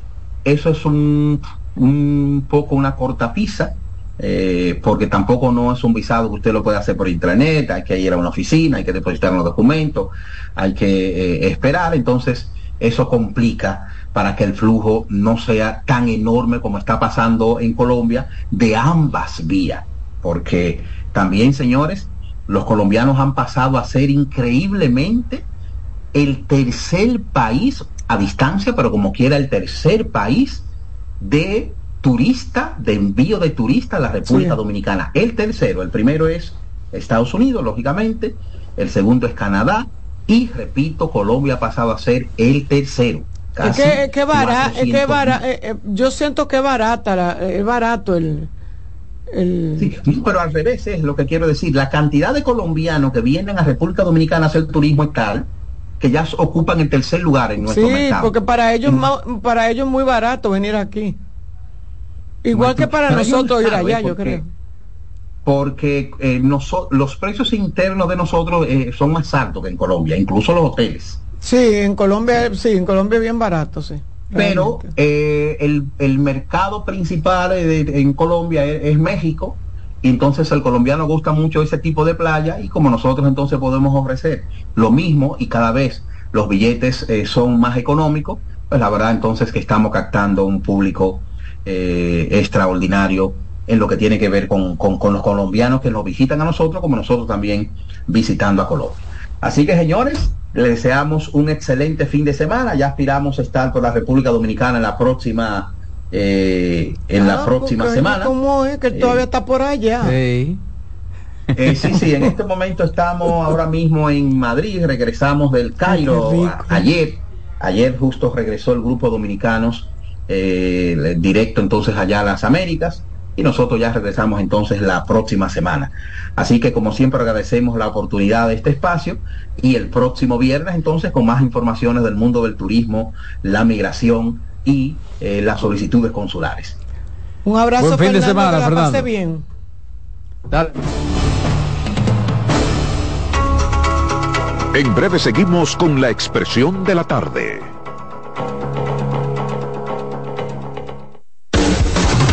eso es un, un poco una cortapisa, eh, porque tampoco no es un visado que usted lo puede hacer por internet, hay que ir a una oficina, hay que depositar los documentos, hay que eh, esperar, entonces eso complica para que el flujo no sea tan enorme como está pasando en Colombia de ambas vías, porque también, señores, los colombianos han pasado a ser increíblemente el tercer país a distancia, pero como quiera el tercer país de turista, de envío de turista a la República Sí. Dominicana. El tercero, el primero es Estados Unidos, lógicamente, el segundo es Canadá y, repito, Colombia ha pasado a ser el tercero. Es que, es que, bara- es que 400 bara- eh, eh, yo siento que barata, la- es barato el, el Sí, pero al revés es lo que quiero decir. La cantidad de colombianos que vienen a República Dominicana a hacer turismo es tal que ya ocupan el tercer lugar en nuestro sí, mercado. porque para ellos ma- para ellos es muy barato venir aquí. Igual que para nosotros ir allá, yo creo. Porque eh, los precios internos de nosotros eh, son más altos que en Colombia, incluso los hoteles. Sí, en Colombia, sí, en Colombia es bien barato, sí. Pero eh, el, el mercado principal eh, de- en Colombia es, es México, y entonces el colombiano gusta mucho ese tipo de playa y como nosotros entonces podemos ofrecer lo mismo y cada vez los billetes eh, son más económicos, pues la verdad entonces que estamos captando un público eh, extraordinario en lo que tiene que ver con, con, los colombianos que nos visitan a nosotros, como nosotros también visitando a Colombia. Así que señores, les deseamos un excelente fin de semana. Ya aspiramos a estar por la República Dominicana en la próxima eh, en la Ah, próxima semana. ¿Cómo es que él todavía está por allá? Eh, sí, sí, en este momento estamos ahora mismo en Madrid, regresamos del Cairo Ay, ayer, ayer justo regresó el grupo dominicanos eh, directo entonces allá a las Américas y nosotros ya regresamos entonces la próxima semana. Así que como siempre agradecemos la oportunidad de este espacio y el próximo viernes entonces con más informaciones del mundo del turismo, la migración y eh, las solicitudes consulares. Un abrazo, Buen fin de Fernando, semana, que la Fernando. pase bien. En breve seguimos con la expresión de la tarde.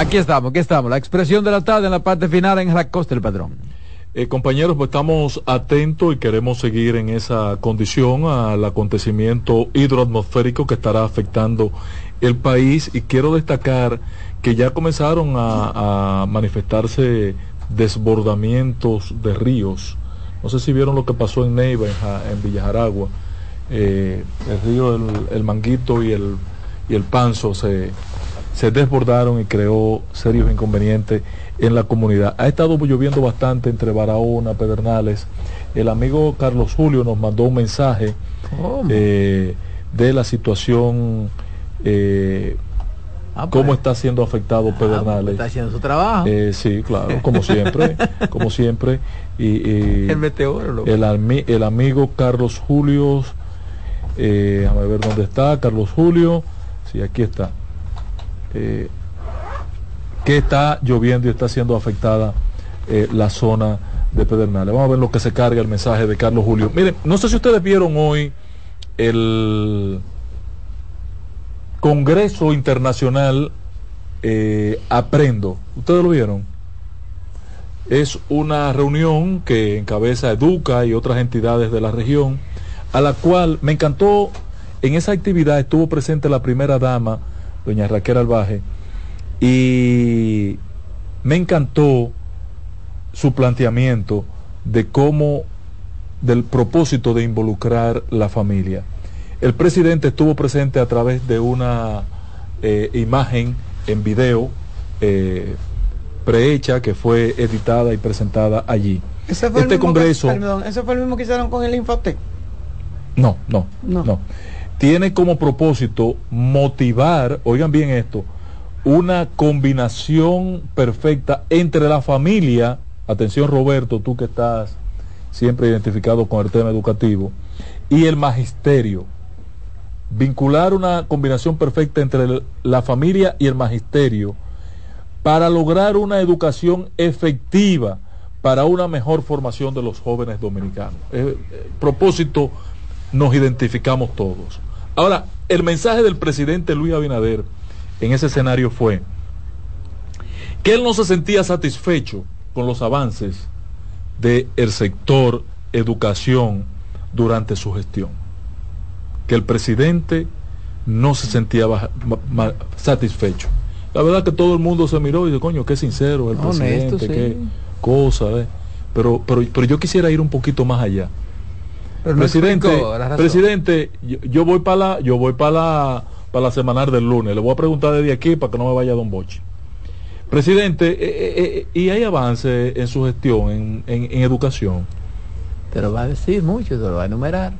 Aquí estamos, aquí estamos. La expresión de la tarde en la parte final en la costa del padrón. Eh, compañeros, pues estamos atentos y queremos seguir en esa condición al acontecimiento hidroatmosférico que estará afectando el país y quiero destacar que ya comenzaron a, manifestarse desbordamientos de ríos. No sé si vieron lo que pasó en Neiva, en, Ja- en Villa Jaragua. Eh, el río el, Manguito y el Panzo se, se desbordaron y creó serios inconvenientes en la comunidad. Ha estado lloviendo bastante entre Barahona, Pedernales. El amigo Carlos Julio nos mandó un mensaje eh, de la situación eh, Ah, pues. cómo está siendo afectado Pedernales. Está haciendo su trabajo. Eh, sí, claro, como siempre, como siempre. Y, y El meteorólogo. el, amigo Carlos Julio, a ver dónde está, Carlos Julio, sí, aquí está. Eh, que está lloviendo y está siendo afectada eh, la zona de Pedernales. Vamos a ver lo que se carga el mensaje de Carlos Julio. Miren, no sé si ustedes vieron hoy el Congreso Internacional eh, Aprendo. ¿Ustedes lo vieron? Es una reunión que encabeza Educa y otras entidades de la región, a la cual me encantó, en esa actividad estuvo presente la primera dama, doña Raquel Albaje, y me encantó su planteamiento de cómo, del propósito de involucrar la familia. El presidente estuvo presente a través de una eh, imagen en video eh, prehecha que fue editada y presentada allí. Ese fue el Este mismo congreso, Que, perdón, ese fue el mismo que hicieron con el Infotec. no, no, No. no, Tiene como propósito motivar, oigan bien esto, una combinación perfecta entre la familia, atención Roberto, tú que estás siempre identificado con el tema educativo, y el magisterio. Vincular una combinación perfecta entre la familia y el magisterio para lograr una educación efectiva para una mejor formación de los jóvenes dominicanos. Eh, eh, propósito nos identificamos todos. Ahora, el mensaje del presidente Luis Abinader en ese escenario fue que él no se sentía satisfecho con los avances del sector educación durante su gestión. Que el presidente no se sentía baja- ma- ma- satisfecho. La verdad que todo el mundo se miró y dice, coño, qué sincero el Honesto, presidente, sí. qué cosa. eh". Pero, pero, pero yo quisiera ir un poquito más allá. Pero no presidente, razón. presidente, yo, yo voy para la, yo voy para la, para la semanal del lunes. Le voy a preguntar desde aquí para que no me vaya Don Bochi. Presidente, eh, eh, eh, ¿y hay avance en su gestión en, en- en educación? Te lo va a decir mucho, te lo va a enumerar.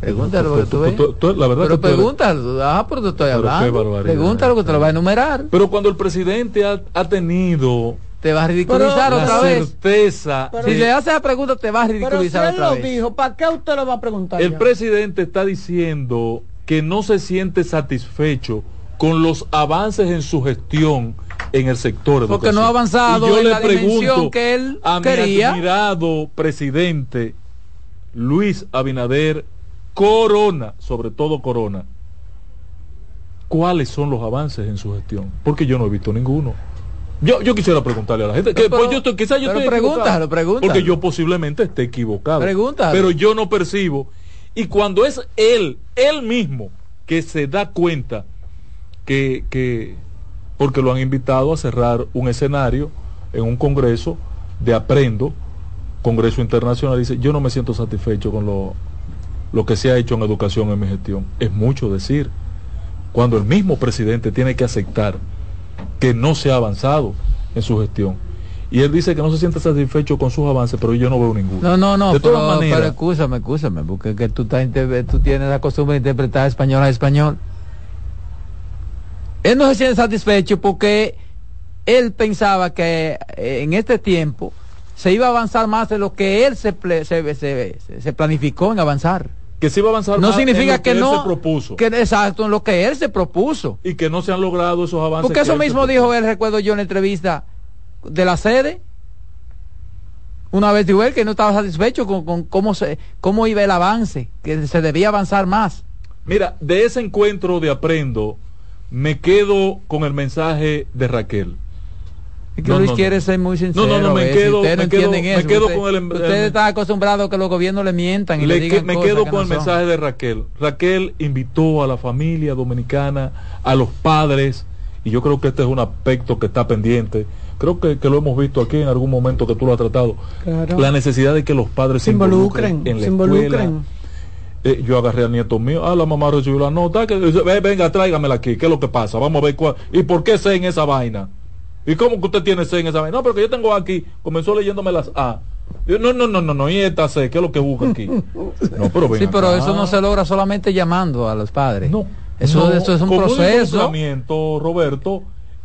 Pregúntalo porque tú ves. Tú- tú- la verdad Pero que tú eres- pregúntalo, ah, pero te estoy hablando. Pregúntalo que te lo va a enumerar. Pero cuando el presidente ha, ha tenido Te va a ridiculizar otra vez. certeza, Si le haces la pregunta, te va a Pero si ridiculizar él otra lo vez. dijo, ¿para qué usted lo va a preguntar? el ya? presidente está diciendo que no se siente satisfecho con los avances en su gestión en el sector Porque educación. no ha avanzado Y yo en le la dimensión pregunto que él a mi quería. admirado presidente Luis Abinader Corona, sobre todo Corona, ¿cuáles son los avances en su gestión? Porque yo no he visto ninguno. Yo, yo quisiera preguntarle a la gente, que Pero- pues yo estoy, quizás yo pero estoy pregúntalo, porque yo posiblemente esté equivocado. Pregúntalo. Pero yo no percibo. Y cuando es él, él mismo, que se da cuenta que, que porque lo han invitado a cerrar un escenario en un congreso de aprendo, congreso internacional, dice, yo no me siento satisfecho con lo, lo que se ha hecho en educación en mi gestión. Es mucho decir, cuando el mismo presidente tiene que aceptar que no se ha avanzado en su gestión. Y él dice que no se siente satisfecho con sus avances, pero yo no veo ninguno. No, no, no, De pero, todas maneras, pero escúchame, escúchame, porque que tú, tú tienes la costumbre de interpretar español a español. Él no se siente satisfecho porque él pensaba que eh, en este tiempo se iba a avanzar más de lo que él se, se- se- se planificó en avanzar. Que se iba a avanzar No más en significa lo que, él no, se propuso que exacto, en lo que él se propuso. y que no se han logrado esos avances. Porque que eso él mismo dijo él, recuerdo yo en la entrevista de la sede. Una vez dijo él que no estaba satisfecho con, con cómo, se, cómo iba el avance, que se debía avanzar más. Mira, de ese encuentro de aprendo, me quedo con el mensaje de Raquel. Es que No, Luis no, quiere no. ser muy sincero. No, no, no, me quedo- me quedo- entienden me eso. quedo Usted- con el- Ustedes el- están acostumbrados a que los gobiernos le mientan y le, Le digan que- me cosas quedo que con no el son. mensaje de Raquel. Raquel invitó a la familia dominicana, a los padres, y yo creo que este es un aspecto que está pendiente. Creo que, que lo hemos visto aquí en algún momento que tú lo has tratado. Claro. La necesidad de que los padres Se involucren, en la se escuela. involucren. Eh, yo agarré al nieto mío, ah, la mamá recibió la nota, que, "Ve, venga, tráigamela aquí, ¿qué es lo que pasa? Vamos a ver cuál, y por qué sé en esa vaina. ¿Y cómo que usted tiene C en esa vaina? No, porque yo tengo aquí, comenzó leyéndome las A. Yo, no, no, no, no, no, y esta C, ¿qué es lo que busca aquí? No, pero ven Sí, pero eso no se logra solamente llamando a los padres. No. Eso, No, eso es un proceso. involucramiento, Roberto.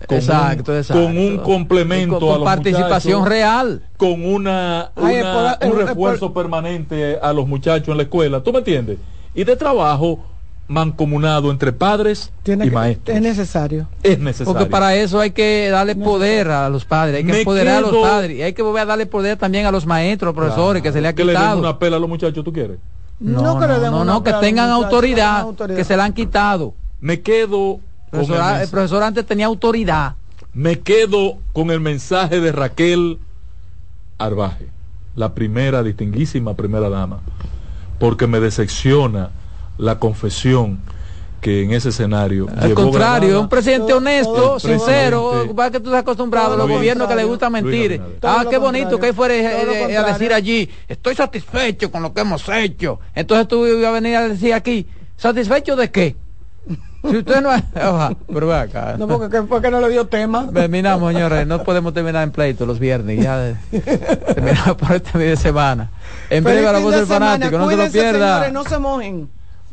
Con Exacto, un, exacto. Con un complemento Con- con a los participación muchachos, real. Con una, Ay, por- un es por- refuerzo permanente a los muchachos en la escuela. ¿Tú me entiendes? Y de trabajo mancomunado entre padres Tiene y que- maestros. es necesario. Es necesario. Porque para eso hay que darle poder a los padres, hay que Me empoderar a los padres, y hay que volver a darle poder también a los maestros, profesores, que se le ha que le den quitado. una pela a los muchachos, ¿tú quieres? No, No que le no, den no, una no, que tengan autoridad, que se la han quitado. Me quedo con El profesor, el profesor antes tenía autoridad. Me quedo con el mensaje de Raquel Arbaje, la primera distinguísima primera dama, porque me decepciona la confesión que en ese escenario Al llevó contrario, grabada un presidente honesto, sincero, va que tú estás acostumbrado a los gobiernos que les gusta mentir. Ah, qué bonito que él fuera eh, eh, a decir allí, estoy satisfecho con lo que hemos hecho. Entonces tú ibas a venir a decir aquí, ¿satisfecho de qué? Si usted no. Oja, pero ve acá. No, porque que- porque no le dio tema. Terminamos, señores. No podemos terminar en pleito los viernes. Ya terminamos por este fin de semana. En breve a la voz de del fanático. No se lo pierda. señores, no se mojen.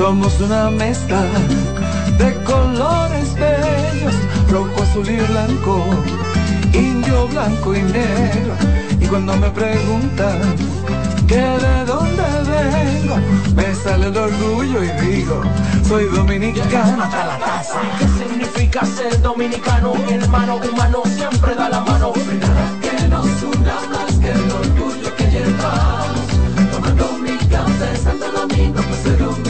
Somos una mezcla de colores bellos, rojo, azul y blanco, indio, blanco y negro. Y cuando me preguntan que de dónde vengo, me sale el orgullo y digo, soy dominicano hasta la taza. ¿Qué significa ser dominicano? Hermano humano siempre da la mano. Que nos una más que el orgullo que llevamos. Tomando mi café Santo Domingo, pues soy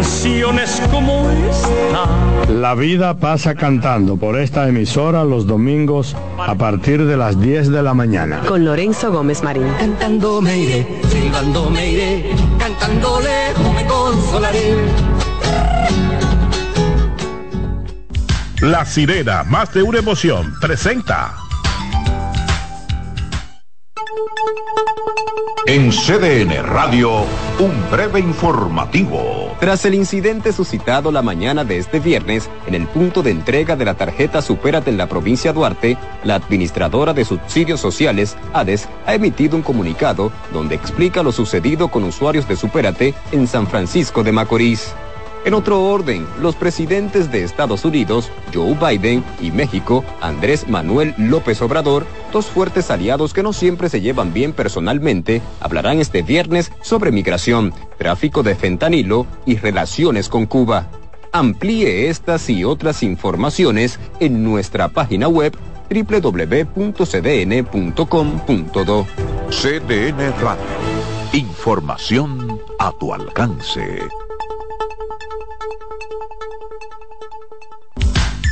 canciones como esta. La vida pasa cantando por esta emisora los domingos a partir de las 10 de la mañana. Con Lorenzo Gómez Marín. Cantando me iré, silbando me iré, cantando lejos me consolaré. La sirena, más de una emoción, presenta. En CDN Radio, un breve informativo. Tras el incidente suscitado la mañana de este viernes en el punto de entrega de la tarjeta Supérate en la provincia Duarte, la administradora de subsidios sociales, ADES, ha emitido un comunicado donde explica lo sucedido con usuarios de Supérate en San Francisco de Macorís. En otro orden, los presidentes de Estados Unidos, Joe Biden, y México, Andrés Manuel López Obrador, dos fuertes aliados que no siempre se llevan bien personalmente, hablarán este viernes sobre migración, tráfico de fentanilo y relaciones con Cuba. Amplíe estas y otras informaciones en nuestra página web www.cdn.com.do. CDN Radio. Información a tu alcance.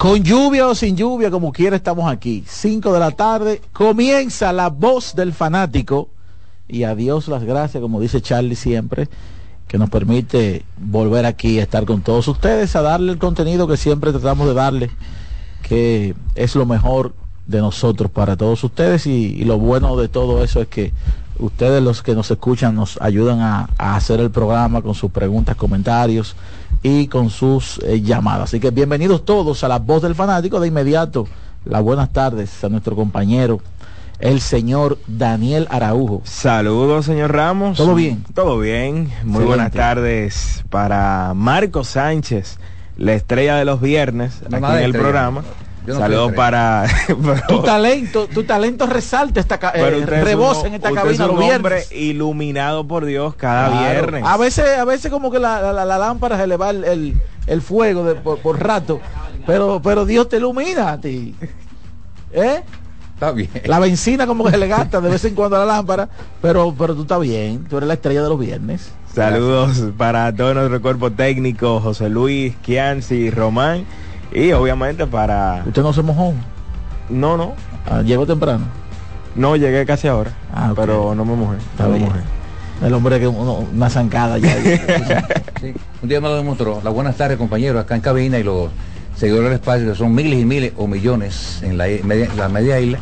Con lluvia o sin lluvia, como quiera, estamos aquí. 5 de la tarde, comienza la voz del fanático. Y a Dios las gracias, como dice Charlie siempre, que nos permite volver aquí a estar con todos ustedes, a darle el contenido que siempre tratamos de darle, que es lo mejor de nosotros para todos ustedes. Y, lo bueno de todo eso es que ustedes los que nos escuchan nos ayudan a hacer el programa con sus preguntas, comentarios y con sus eh, llamadas. Así que bienvenidos todos a la voz del fanático. De inmediato, las buenas tardes a nuestro compañero, el señor Daniel Araujo. Saludos, señor Ramos. ¿Todo bien? Todo bien. Muy Excelente. buenas tardes para Marco Sánchez, la estrella de los viernes, No, aquí en el estrella. programa. Yo no Saludos para... Tu talento, tu talento resalta esta eh, rebosa en esta usted cabina es un los hombre viernes. iluminado por Dios cada Claro. viernes. A veces, a veces como que la, la- la lámpara se le va el, el- el fuego de- por, por rato, pero, pero Dios te ilumina a ti. ¿Eh? Está bien. La benzina como que se le gasta de vez en cuando a la lámpara, pero, pero tú estás bien, tú eres la estrella de los viernes. Saludos para todo nuestro cuerpo técnico, José Luis, Kianci, Román y obviamente para... ¿Usted no se mojó? No, no. Ah, ¿Llegó temprano? No, llegué casi ahora, Ah, pero no me mojé. Está no me mojé. El hombre que uno- una zancada ya. Sí, Un día me lo demostró. Las buenas tardes, compañeros, acá en cabina y los seguidores del espacio, que son miles y miles o millones en la, media, la media isla.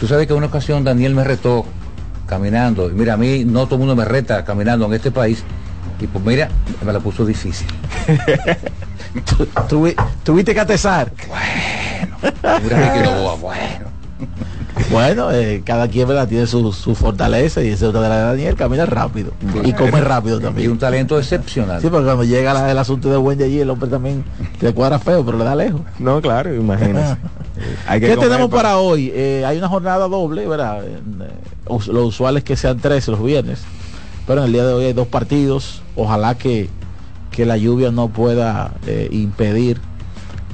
Tú sabes que en una ocasión Daniel me retó caminando. Y mira, a mí no todo el mundo me reta caminando en este país. Y pues mira, me la puso difícil. Tuvi- Tuviste que atesar. Mira, que no, bueno. Bueno, eh, cada quien ¿verdad? tiene su, su fortaleza y esa es otra de la de Daniel, camina rápido y come rápido Y también. un talento excepcional. Sí, porque cuando llega la- el asunto de Wendy allí, el hombre también le cuadra feo, pero le da lejos. No, claro, imagínese. Hay que ¿Qué comer tenemos para- para hoy? Eh, hay una jornada doble, ¿verdad? Eh, lo usual es que sean 13 los viernes, pero en el día de hoy hay dos partidos. Ojalá que, que la lluvia no pueda eh, impedir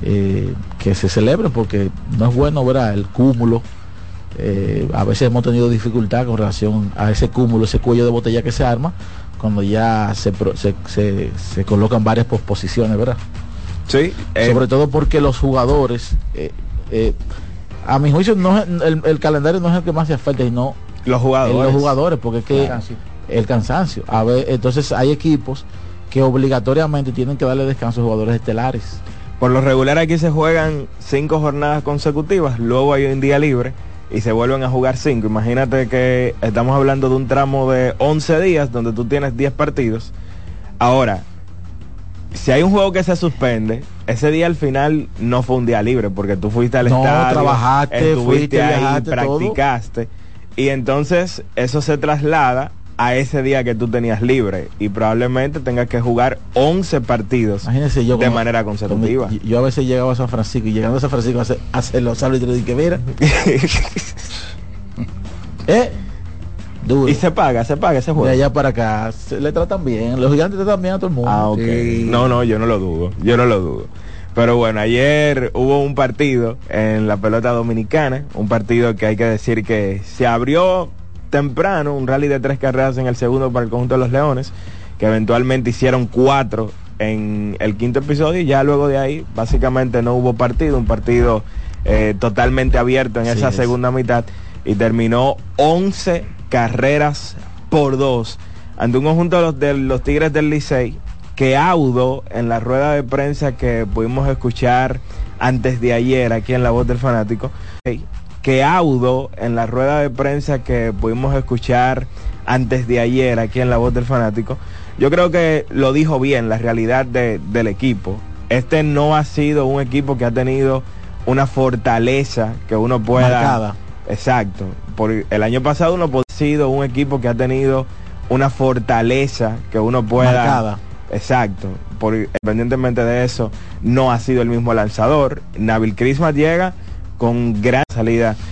eh, que se celebre, porque no es bueno, ¿verdad? El cúmulo. Eh, a veces hemos tenido dificultad con relación a ese cúmulo, ese cuello de botella que se arma, cuando ya se, pro- se, se- se colocan varias posposiciones, ¿verdad? Sí. eh, sobre todo porque los jugadores eh, eh, a mi juicio no es- el, el calendario no es el que más se afecta sino los jugadores. en los jugadores porque es que Cansancio. el cansancio a ver entonces hay equipos que obligatoriamente tienen que darle descanso a jugadores estelares Por lo regular aquí se juegan cinco jornadas consecutivas, luego hay un día libre y se vuelven a jugar cinco. Imagínate que estamos hablando de un tramo de 11 días donde tú tienes 10 partidos. Ahora, si hay un juego que se suspende, ese día al final no fue un día libre porque tú fuiste al No, estadio, trabajaste, estuviste fuiste, ahí, viajaste, todo. practicaste y entonces eso se traslada a ese día que tú tenías libre y probablemente tengas que jugar 11 partidos Imagínese yo de como- manera consecutiva. como- yo a veces llegaba a San Francisco y llegando a San Francisco a hacer, los árbitros y que mira. ¿Eh? Duro. Y se paga, se paga ese juego. De allá para acá. Se le tratan bien. Los gigantes tratan bien a todo el mundo. Ah, ok. No, no, yo no lo dudo. Yo no lo dudo. Pero bueno, ayer hubo un partido en la pelota dominicana, un partido que hay que decir que se abrió temprano, un rally de tres carreras en el segundo para el conjunto de los Leones, que eventualmente hicieron cuatro en el quinto episodio y ya luego de ahí básicamente no hubo partido, un partido eh, totalmente abierto en Sí esa es. segunda mitad y terminó 11 carreras por dos ante un conjunto de los, de los Tigres del Licey que Audo en la rueda de prensa que pudimos escuchar antes de ayer aquí en La Voz del Fanático, que Audo en la rueda de prensa que pudimos escuchar antes de ayer aquí en La Voz del Fanático, yo creo que lo dijo bien la realidad de- del equipo. Este no ha sido un equipo que ha tenido una fortaleza que uno pueda... Marcada. Exacto. Por el año pasado uno ha sido un equipo que ha tenido una fortaleza que uno pueda... Marcada. Exacto. Por, independientemente de eso, no ha sido el mismo lanzador. Nabil Christmas llega con gran salida